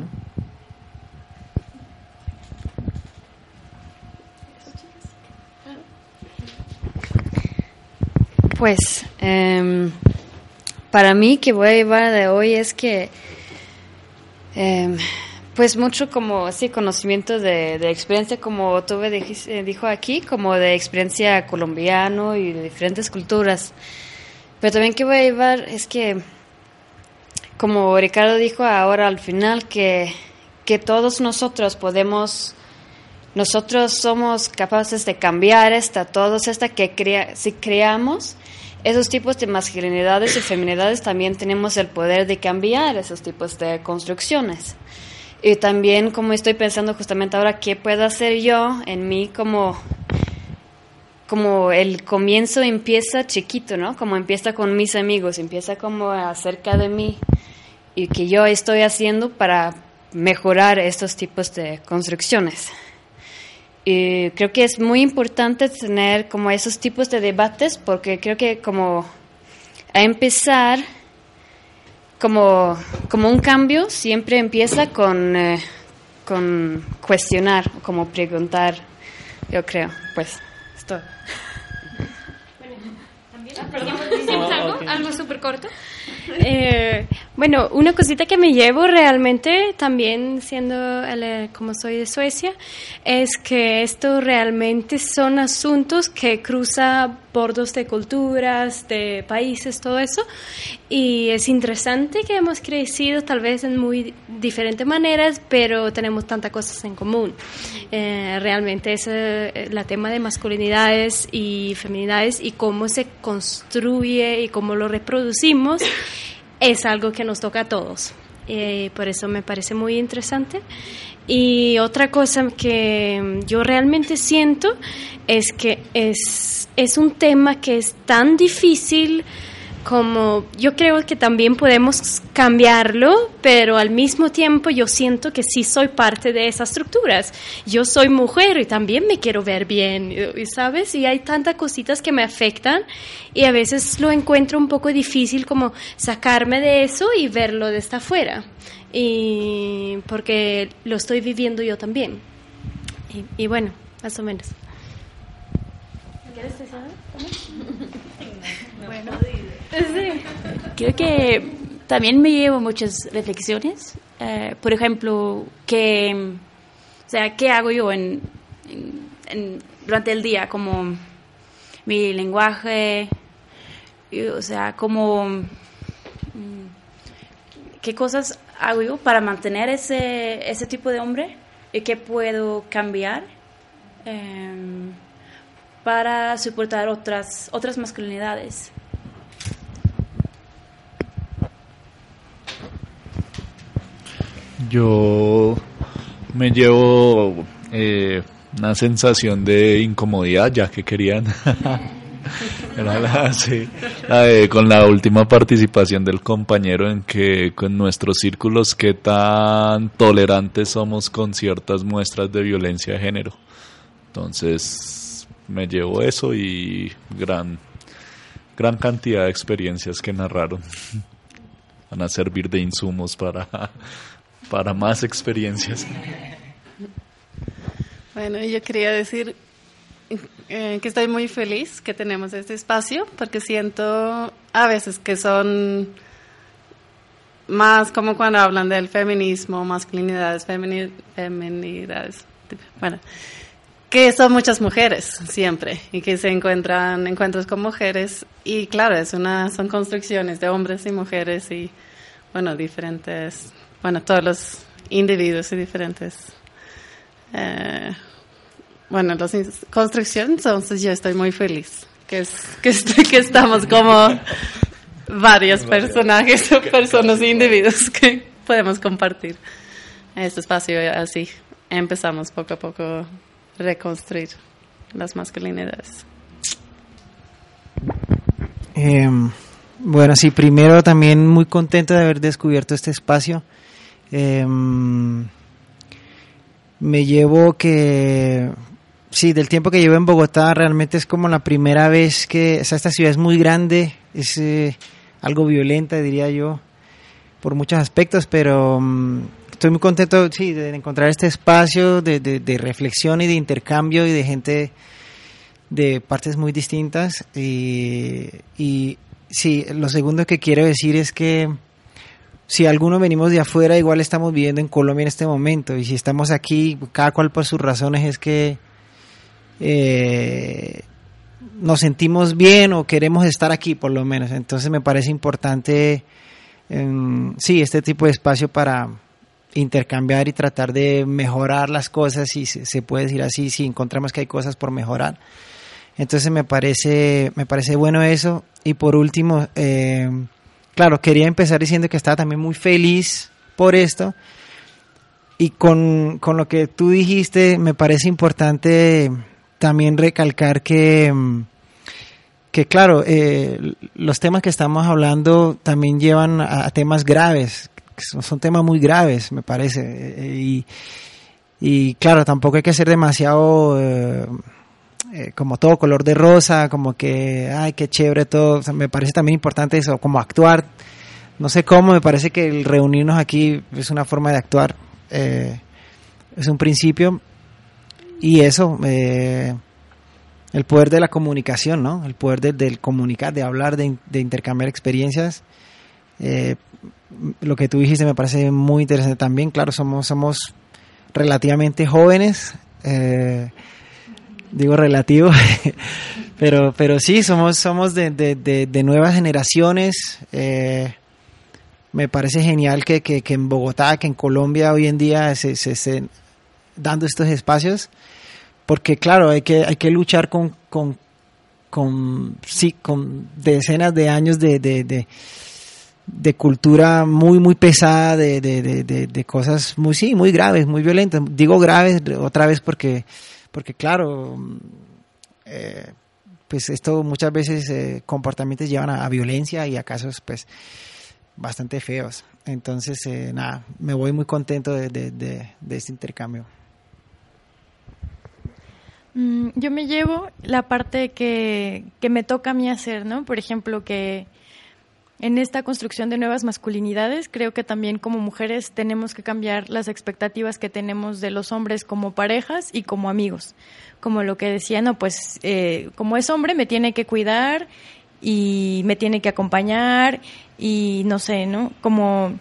Pues eh, para mí que voy a llevar de hoy es que eh, pues mucho como sí conocimiento de, de experiencia como tuve eh, dijo aquí como de experiencia colombiano y de diferentes culturas. Pero también que voy a llevar es que como Ricardo dijo ahora al final que que todos nosotros podemos nosotros somos capaces de cambiar esta, todos esta que crea, si creamos esos tipos de masculinidades y feminidades también tenemos el poder de cambiar esos tipos de construcciones. Y también como estoy pensando justamente ahora, ¿qué puedo hacer yo en mí como, como el comienzo empieza chiquito, ¿no? Como empieza con mis amigos, empieza como acerca de mí y que yo estoy haciendo para mejorar estos tipos de construcciones. Y creo que es muy importante tener como esos tipos de debates porque creo que como a empezar como, como un cambio siempre empieza con, eh, con cuestionar, como preguntar, yo creo, pues esto. Perdón, [laughs] algo, algo súper corto. Eh, bueno, una cosita que me llevo realmente, también siendo eh, como soy de Suecia, es que esto realmente son asuntos que cruzan bordos de culturas, de países, todo eso. Y es interesante que hemos crecido tal vez en muy diferentes maneras, pero tenemos tantas cosas en común. Eh, realmente es el tema de masculinidades y feminidades y cómo se construye y cómo lo reproducimos es algo que nos toca a todos. Eh, por eso me parece muy interesante. Y otra cosa que yo realmente siento es que es, es un tema que es tan difícil como yo creo que también podemos cambiarlo, pero al mismo tiempo yo siento que sí soy parte de esas estructuras. Yo soy mujer y también me quiero ver bien, ¿sabes? Y hay tantas cositas que me afectan y a veces lo encuentro un poco difícil como sacarme de eso y verlo desde afuera. Y porque lo estoy viviendo yo también. Y, bueno, más o menos. ¿Quieres decir Bueno, Creo que también me llevo muchas reflexiones. Eh, por ejemplo, que, o sea, ¿qué hago yo en, durante el día? Como mi lenguaje, o sea, como mm, qué cosas hago yo para mantener ese, ese tipo de hombre y qué puedo cambiar. Em, para soportar otras, otras masculinidades. Yo me llevo eh, una sensación de incomodidad ya que querían [laughs] con la última participación del compañero en que con nuestros círculos qué tan tolerantes somos con ciertas muestras de violencia de género. Entonces me llevo eso y gran gran cantidad de experiencias que narraron [laughs] van a servir de insumos para para más experiencias. Bueno, yo quería decir eh, que estoy muy feliz que tenemos este espacio porque siento a veces que son más como cuando hablan del feminismo, masculinidades, feminidades, bueno, que son muchas mujeres siempre y que se encuentran encuentros con mujeres y claro, es una son construcciones de hombres y mujeres y bueno, diferentes, bueno, todos los individuos y diferentes eh, bueno, los construcción, entonces yo estoy muy feliz que, es, que, estoy, que estamos como varios personajes o personas e individuos que podemos compartir este espacio así. Empezamos poco a poco a reconstruir las masculinidades. Em, bueno, sí, primero también muy contento de haber descubierto este espacio. Em, me llevo que Sí, del tiempo que llevo en Bogotá, realmente es como la primera vez que, esta ciudad es muy grande, es eh, algo violenta, diría yo, por muchos aspectos, pero mm, estoy muy contento, sí, de encontrar este espacio de, de, reflexión y de intercambio y de gente de partes muy distintas. Y, y sí, lo segundo que quiero decir es que si algunos venimos de afuera, igual estamos viviendo en Colombia en este momento, y si estamos aquí, cada cual por sus razones es que eh, nos sentimos bien o queremos estar aquí por lo menos. Entonces me parece importante, em, sí, este tipo de espacio para intercambiar y tratar de mejorar las cosas, si se, puede decir así, si encontramos que hay cosas por mejorar. Entonces me parece, me parece bueno eso. Y por último, em, claro, quería empezar diciendo que estaba también muy feliz por esto. Y con, con lo que tú dijiste, me parece importante también recalcar que, que claro, eh, los temas que estamos hablando también llevan a, temas graves, son, temas muy graves, me parece. Eh, y, y, claro, tampoco hay que ser demasiado eh, como todo color de rosa, como que, ay, qué chévere todo. me parece también importante eso, como actuar. No sé cómo, me parece que el reunirnos aquí es una forma de actuar. es un principio y eso, eh, el poder de la comunicación, ¿no? El poder del comunicar, de hablar, de, intercambiar experiencias. Eh, lo que tú dijiste me parece muy interesante también. Claro, somos, somos relativamente jóvenes, eh, digo relativo, [laughs] pero, pero sí, somos, somos de, de, nuevas generaciones. me parece genial que, que, en Bogotá, que en Colombia hoy en día se, se, se dando estos espacios porque claro, hay que, hay que luchar con, con, con, sí, con decenas de años de, de, de, cultura muy, muy pesada, de, de, de, cosas muy, sí, muy graves, muy violentas. Digo graves otra vez porque, porque claro, eh, pues esto muchas veces eh, comportamientos llevan a, violencia y a casos pues bastante feos. Entonces, eh, nada, me voy muy contento de, este intercambio. Mm, yo me llevo la parte que, que me toca a mí hacer, ¿no? Por ejemplo, que en esta construcción de nuevas masculinidades, creo que también como mujeres tenemos que cambiar las expectativas que tenemos de los hombres como parejas y como amigos. Como lo que decía, no, pues eh, como es hombre me tiene que cuidar y me tiene que acompañar y no sé, ¿no? Como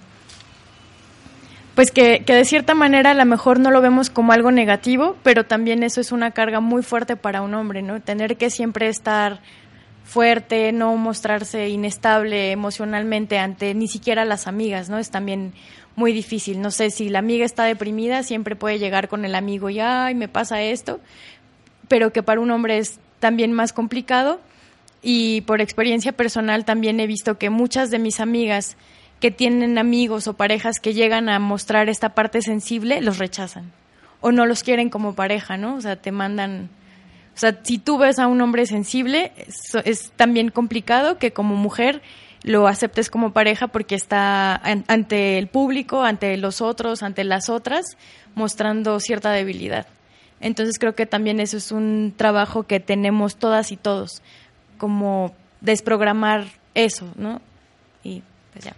pues que, que, de cierta manera a lo mejor no lo vemos como algo negativo, pero también eso es una carga muy fuerte para un hombre, ¿no? Tener que siempre estar fuerte, no mostrarse inestable emocionalmente ante ni siquiera las amigas, ¿no? Es también muy difícil. No sé, si la amiga está deprimida, siempre puede llegar con el amigo y, ay, me pasa esto, pero que para un hombre es también más complicado y por experiencia personal también he visto que muchas de mis amigas que tienen amigos o parejas que llegan a mostrar esta parte sensible los rechazan o no los quieren como pareja, ¿no? O sea, te mandan o sea, si tú ves a un hombre sensible, es, también complicado que como mujer lo aceptes como pareja porque está ante el público, ante los otros, ante las otras, mostrando cierta debilidad. Entonces creo que también eso es un trabajo que tenemos todas y todos, como desprogramar eso, ¿no? Y pues ya.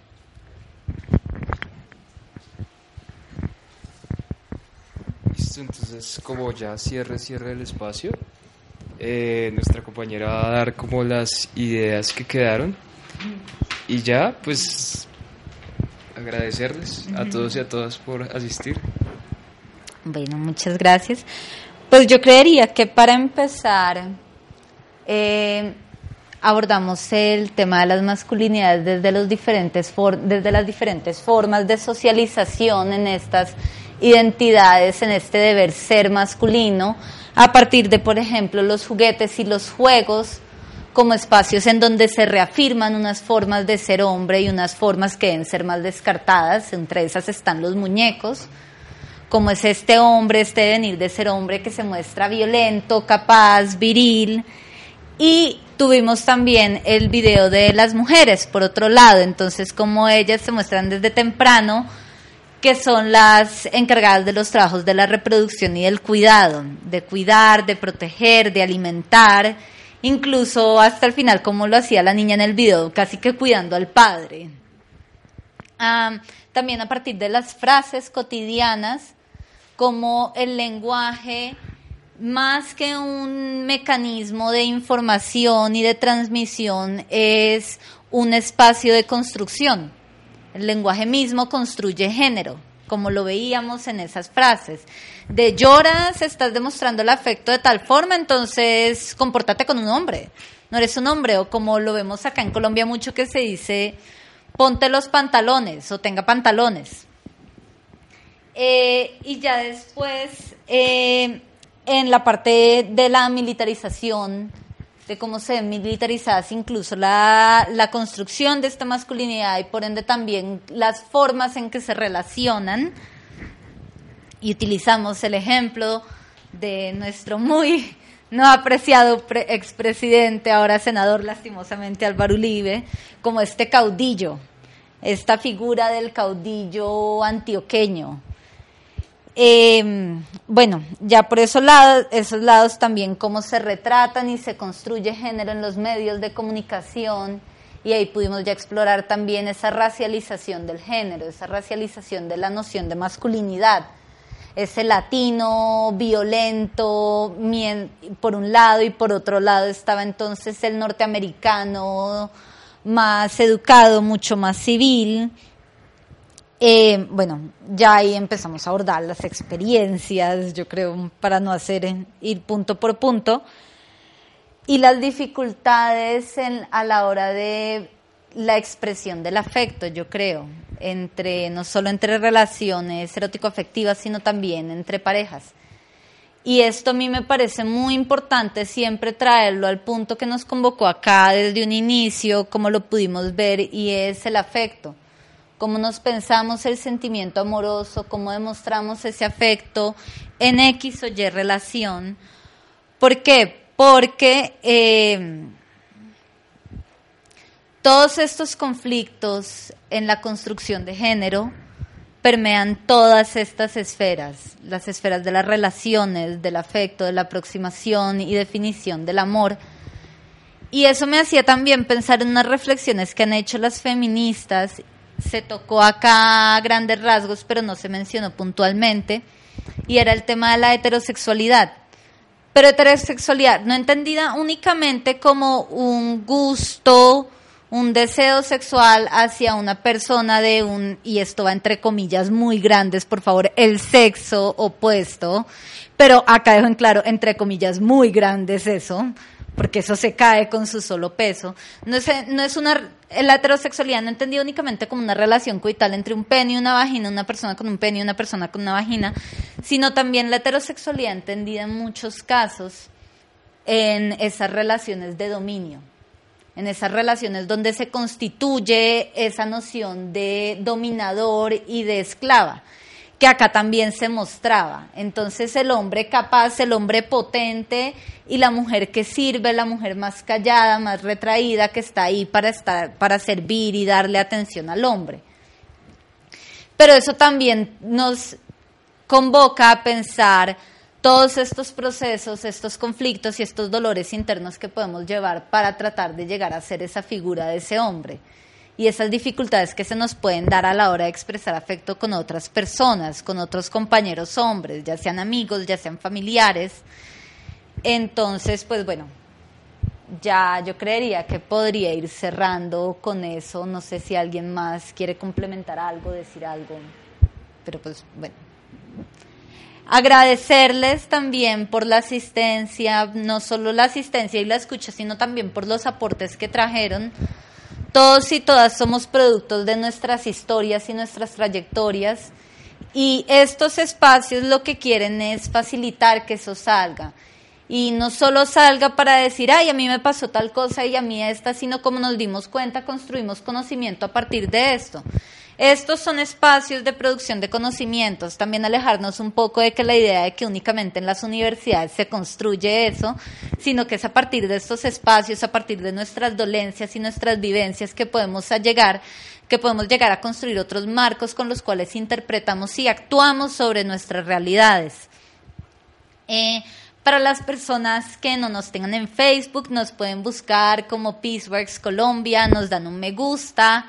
Listo, entonces como ya cierre, cierre el espacio, eh, nuestra compañera va a dar como las ideas que quedaron y ya, pues agradecerles a todos y a todas por asistir. Bueno, muchas gracias. Pues yo creería que para empezar eh, abordamos el tema de las masculinidades desde, los diferentes desde las diferentes formas de socialización en estas identidades, en este deber ser masculino, a partir de, por ejemplo, los juguetes y los juegos como espacios en donde se reafirman unas formas de ser hombre y unas formas que deben ser más descartadas, entre esas están los muñecos, como es este hombre, este venir de ser hombre que se muestra violento, capaz, viril, y tuvimos también el video de las mujeres, por otro lado, entonces como ellas se muestran desde temprano, que son las encargadas de los trabajos de la reproducción y del cuidado, de cuidar, de proteger, de alimentar, incluso hasta el final como lo hacía la niña en el video, casi que cuidando al padre. también a partir de las frases cotidianas, como el lenguaje, más que un mecanismo de información y de transmisión, es un espacio de construcción. El lenguaje mismo construye género como lo veíamos en esas frases. De lloras, estás demostrando el afecto de tal forma, entonces compórtate con un hombre. No eres un hombre, o como lo vemos acá en Colombia mucho que se dice, ponte los pantalones o tenga pantalones. Eh, y ya después, eh, en la parte de la militarización, de cómo se ven militarizadas incluso la, la, construcción de esta masculinidad y por ende también las formas en que se relacionan. Y utilizamos el ejemplo de nuestro muy no apreciado expresidente, ahora senador lastimosamente Álvaro Uribe, como este caudillo, esta figura del caudillo antioqueño eh, bueno, ya por esos lados, esos lados también cómo se retratan y se construye género en los medios de comunicación y ahí pudimos ya explorar también esa racialización del género, esa racialización de la noción de masculinidad, ese latino violento por un lado y por otro lado estaba entonces el norteamericano más educado, mucho más civil eh, bueno, ya ahí empezamos a abordar las experiencias, yo creo, para no hacer ir punto por punto, y las dificultades a la hora de la expresión del afecto, yo creo, entre no solo entre relaciones erótico-afectivas, sino también entre parejas. Y esto a mí me parece muy importante siempre traerlo al punto que nos convocó acá desde un inicio, como lo pudimos ver, y es el afecto cómo nos pensamos el sentimiento amoroso, cómo demostramos ese afecto en X o Y relación. ¿Por qué? Porque eh, todos estos conflictos en la construcción de género permean todas estas esferas, las esferas de las relaciones, del afecto, de la aproximación y definición del amor. Y eso me hacía también pensar en unas reflexiones que han hecho las feministas se tocó acá grandes rasgos, pero no se mencionó puntualmente, y era el tema de la heterosexualidad. Pero heterosexualidad no entendida únicamente como un gusto, un deseo sexual hacia una persona de un, y esto va entre comillas muy grandes, por favor, el sexo opuesto, pero acá dejo en claro, entre comillas muy grandes eso, porque eso se cae con su solo peso. No es, no es una, la heterosexualidad no entendida únicamente como una relación coital entre un pene y una vagina, una persona con un pene y una persona con una vagina, sino también la heterosexualidad entendida en muchos casos en esas relaciones de dominio, en esas relaciones donde se constituye esa noción de dominador y de esclava, que acá también se mostraba. Entonces el hombre capaz, el hombre potente y la mujer que sirve, la mujer más callada, más retraída, que está ahí para, estar, para servir y darle atención al hombre. Pero eso también nos convoca a pensar todos estos procesos, estos conflictos y estos dolores internos que podemos llevar para tratar de llegar a ser esa figura de ese hombre y esas dificultades que se nos pueden dar a la hora de expresar afecto con otras personas, con otros compañeros hombres, ya sean amigos, ya sean familiares. Entonces, pues bueno, ya yo creería que podría ir cerrando con eso. No sé si alguien más quiere complementar algo, decir algo, pero pues bueno. Agradecerles también por la asistencia, no solo la asistencia y la escucha, sino también por los aportes que trajeron. Todos y todas somos productos de nuestras historias y nuestras trayectorias y estos espacios lo que quieren es facilitar que eso salga. Y no solo salga para decir, ay, a mí me pasó tal cosa y a mí esta, sino como nos dimos cuenta, construimos conocimiento a partir de esto. Estos son espacios de producción de conocimientos, también alejarnos un poco de que la idea de que únicamente en las universidades se construye eso, sino que es a partir de estos espacios, a partir de nuestras dolencias y nuestras vivencias que podemos llegar, que podemos llegar a construir otros marcos con los cuales interpretamos y actuamos sobre nuestras realidades. Eh, para las personas que no nos tengan en Facebook, nos pueden buscar como Peaceworks Colombia, nos dan un me gusta.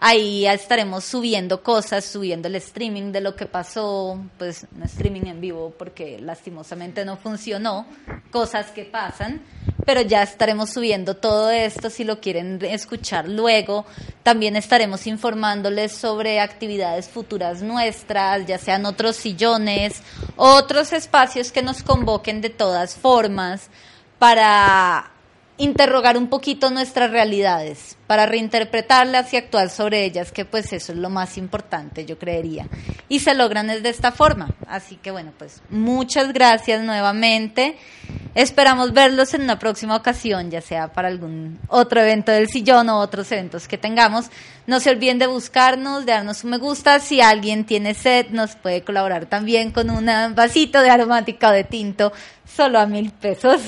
Ahí estaremos subiendo cosas, subiendo el streaming de lo que pasó, pues no streaming en vivo porque lastimosamente no funcionó, cosas que pasan, pero ya estaremos subiendo todo esto si lo quieren escuchar luego. También estaremos informándoles sobre actividades futuras nuestras, ya sean otros sillones, otros espacios que nos convoquen de todas formas para interrogar un poquito nuestras realidades, para reinterpretarlas y actuar sobre ellas, que pues eso es lo más importante, yo creería. Y se logran de esta forma. Así que bueno, pues muchas gracias nuevamente. Esperamos verlos en una próxima ocasión, ya sea para algún otro evento del sillón o otros eventos que tengamos. No se olviden de buscarnos, de darnos un me gusta. Si alguien tiene sed, nos puede colaborar también con un vasito de aromática o de tinto, solo a mil pesos.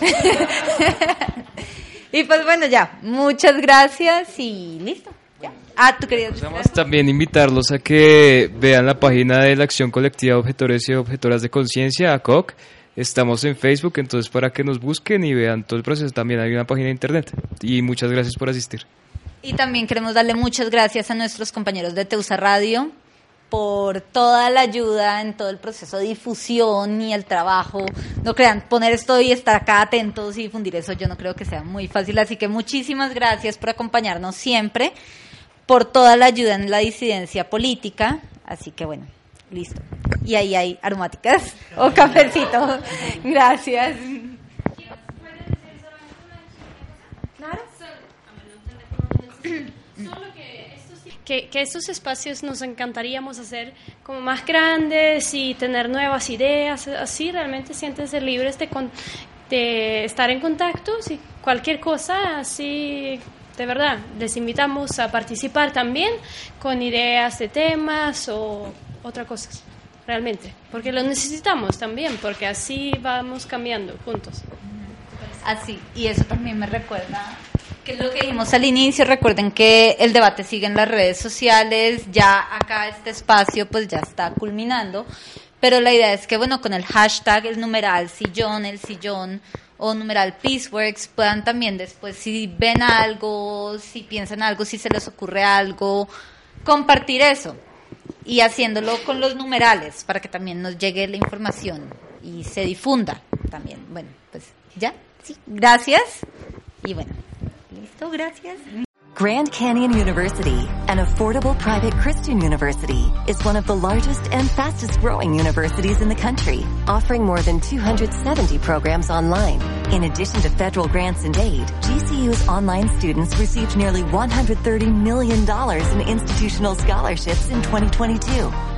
[laughs] y pues bueno, ya, muchas gracias y listo. Ya. Ah, tú querías también invitarlos a que vean la página de la Acción Colectiva Objetores y Objetoras de Conciencia, ACOC. Estamos en Facebook, entonces para que nos busquen y vean todo el proceso, también hay una página de internet. Y muchas gracias por asistir. Y también queremos darle muchas gracias a nuestros compañeros de Teusa Radio por toda la ayuda en todo el proceso de difusión y el trabajo. No crean, poner esto y estar acá atentos y difundir eso yo no creo que sea muy fácil. Así que muchísimas gracias por acompañarnos siempre, por toda la ayuda en la disidencia política. Así que bueno, listo. Y ahí hay aromáticas o cafecito. Gracias. Que, que estos espacios nos encantaríamos hacer como más grandes y tener nuevas ideas, así realmente sientes libres de, de estar en contacto, si cualquier cosa, así de verdad, les invitamos a participar también con ideas de temas o otras cosas, realmente, porque lo necesitamos también, porque así vamos cambiando juntos. Así, y eso también me recuerda que es lo que dijimos al inicio, recuerden que el debate sigue en las redes sociales, ya acá este espacio pues ya está culminando, pero la idea es que bueno, con el hashtag, el numeral sillón, el sillón o numeral Peaceworks puedan también después si ven algo, si piensan algo, si se les ocurre algo, compartir eso y haciéndolo con los numerales para que también nos llegue la información y se difunda también. Bueno, pues ya, sí, gracias y bueno. Listo, gracias. Grand Canyon University, an affordable private Christian university, is one of the largest and fastest growing universities in the country, offering more than 270 programs online. In addition to federal grants and aid, GCU's online students received nearly $130 million in institutional scholarships in 2022.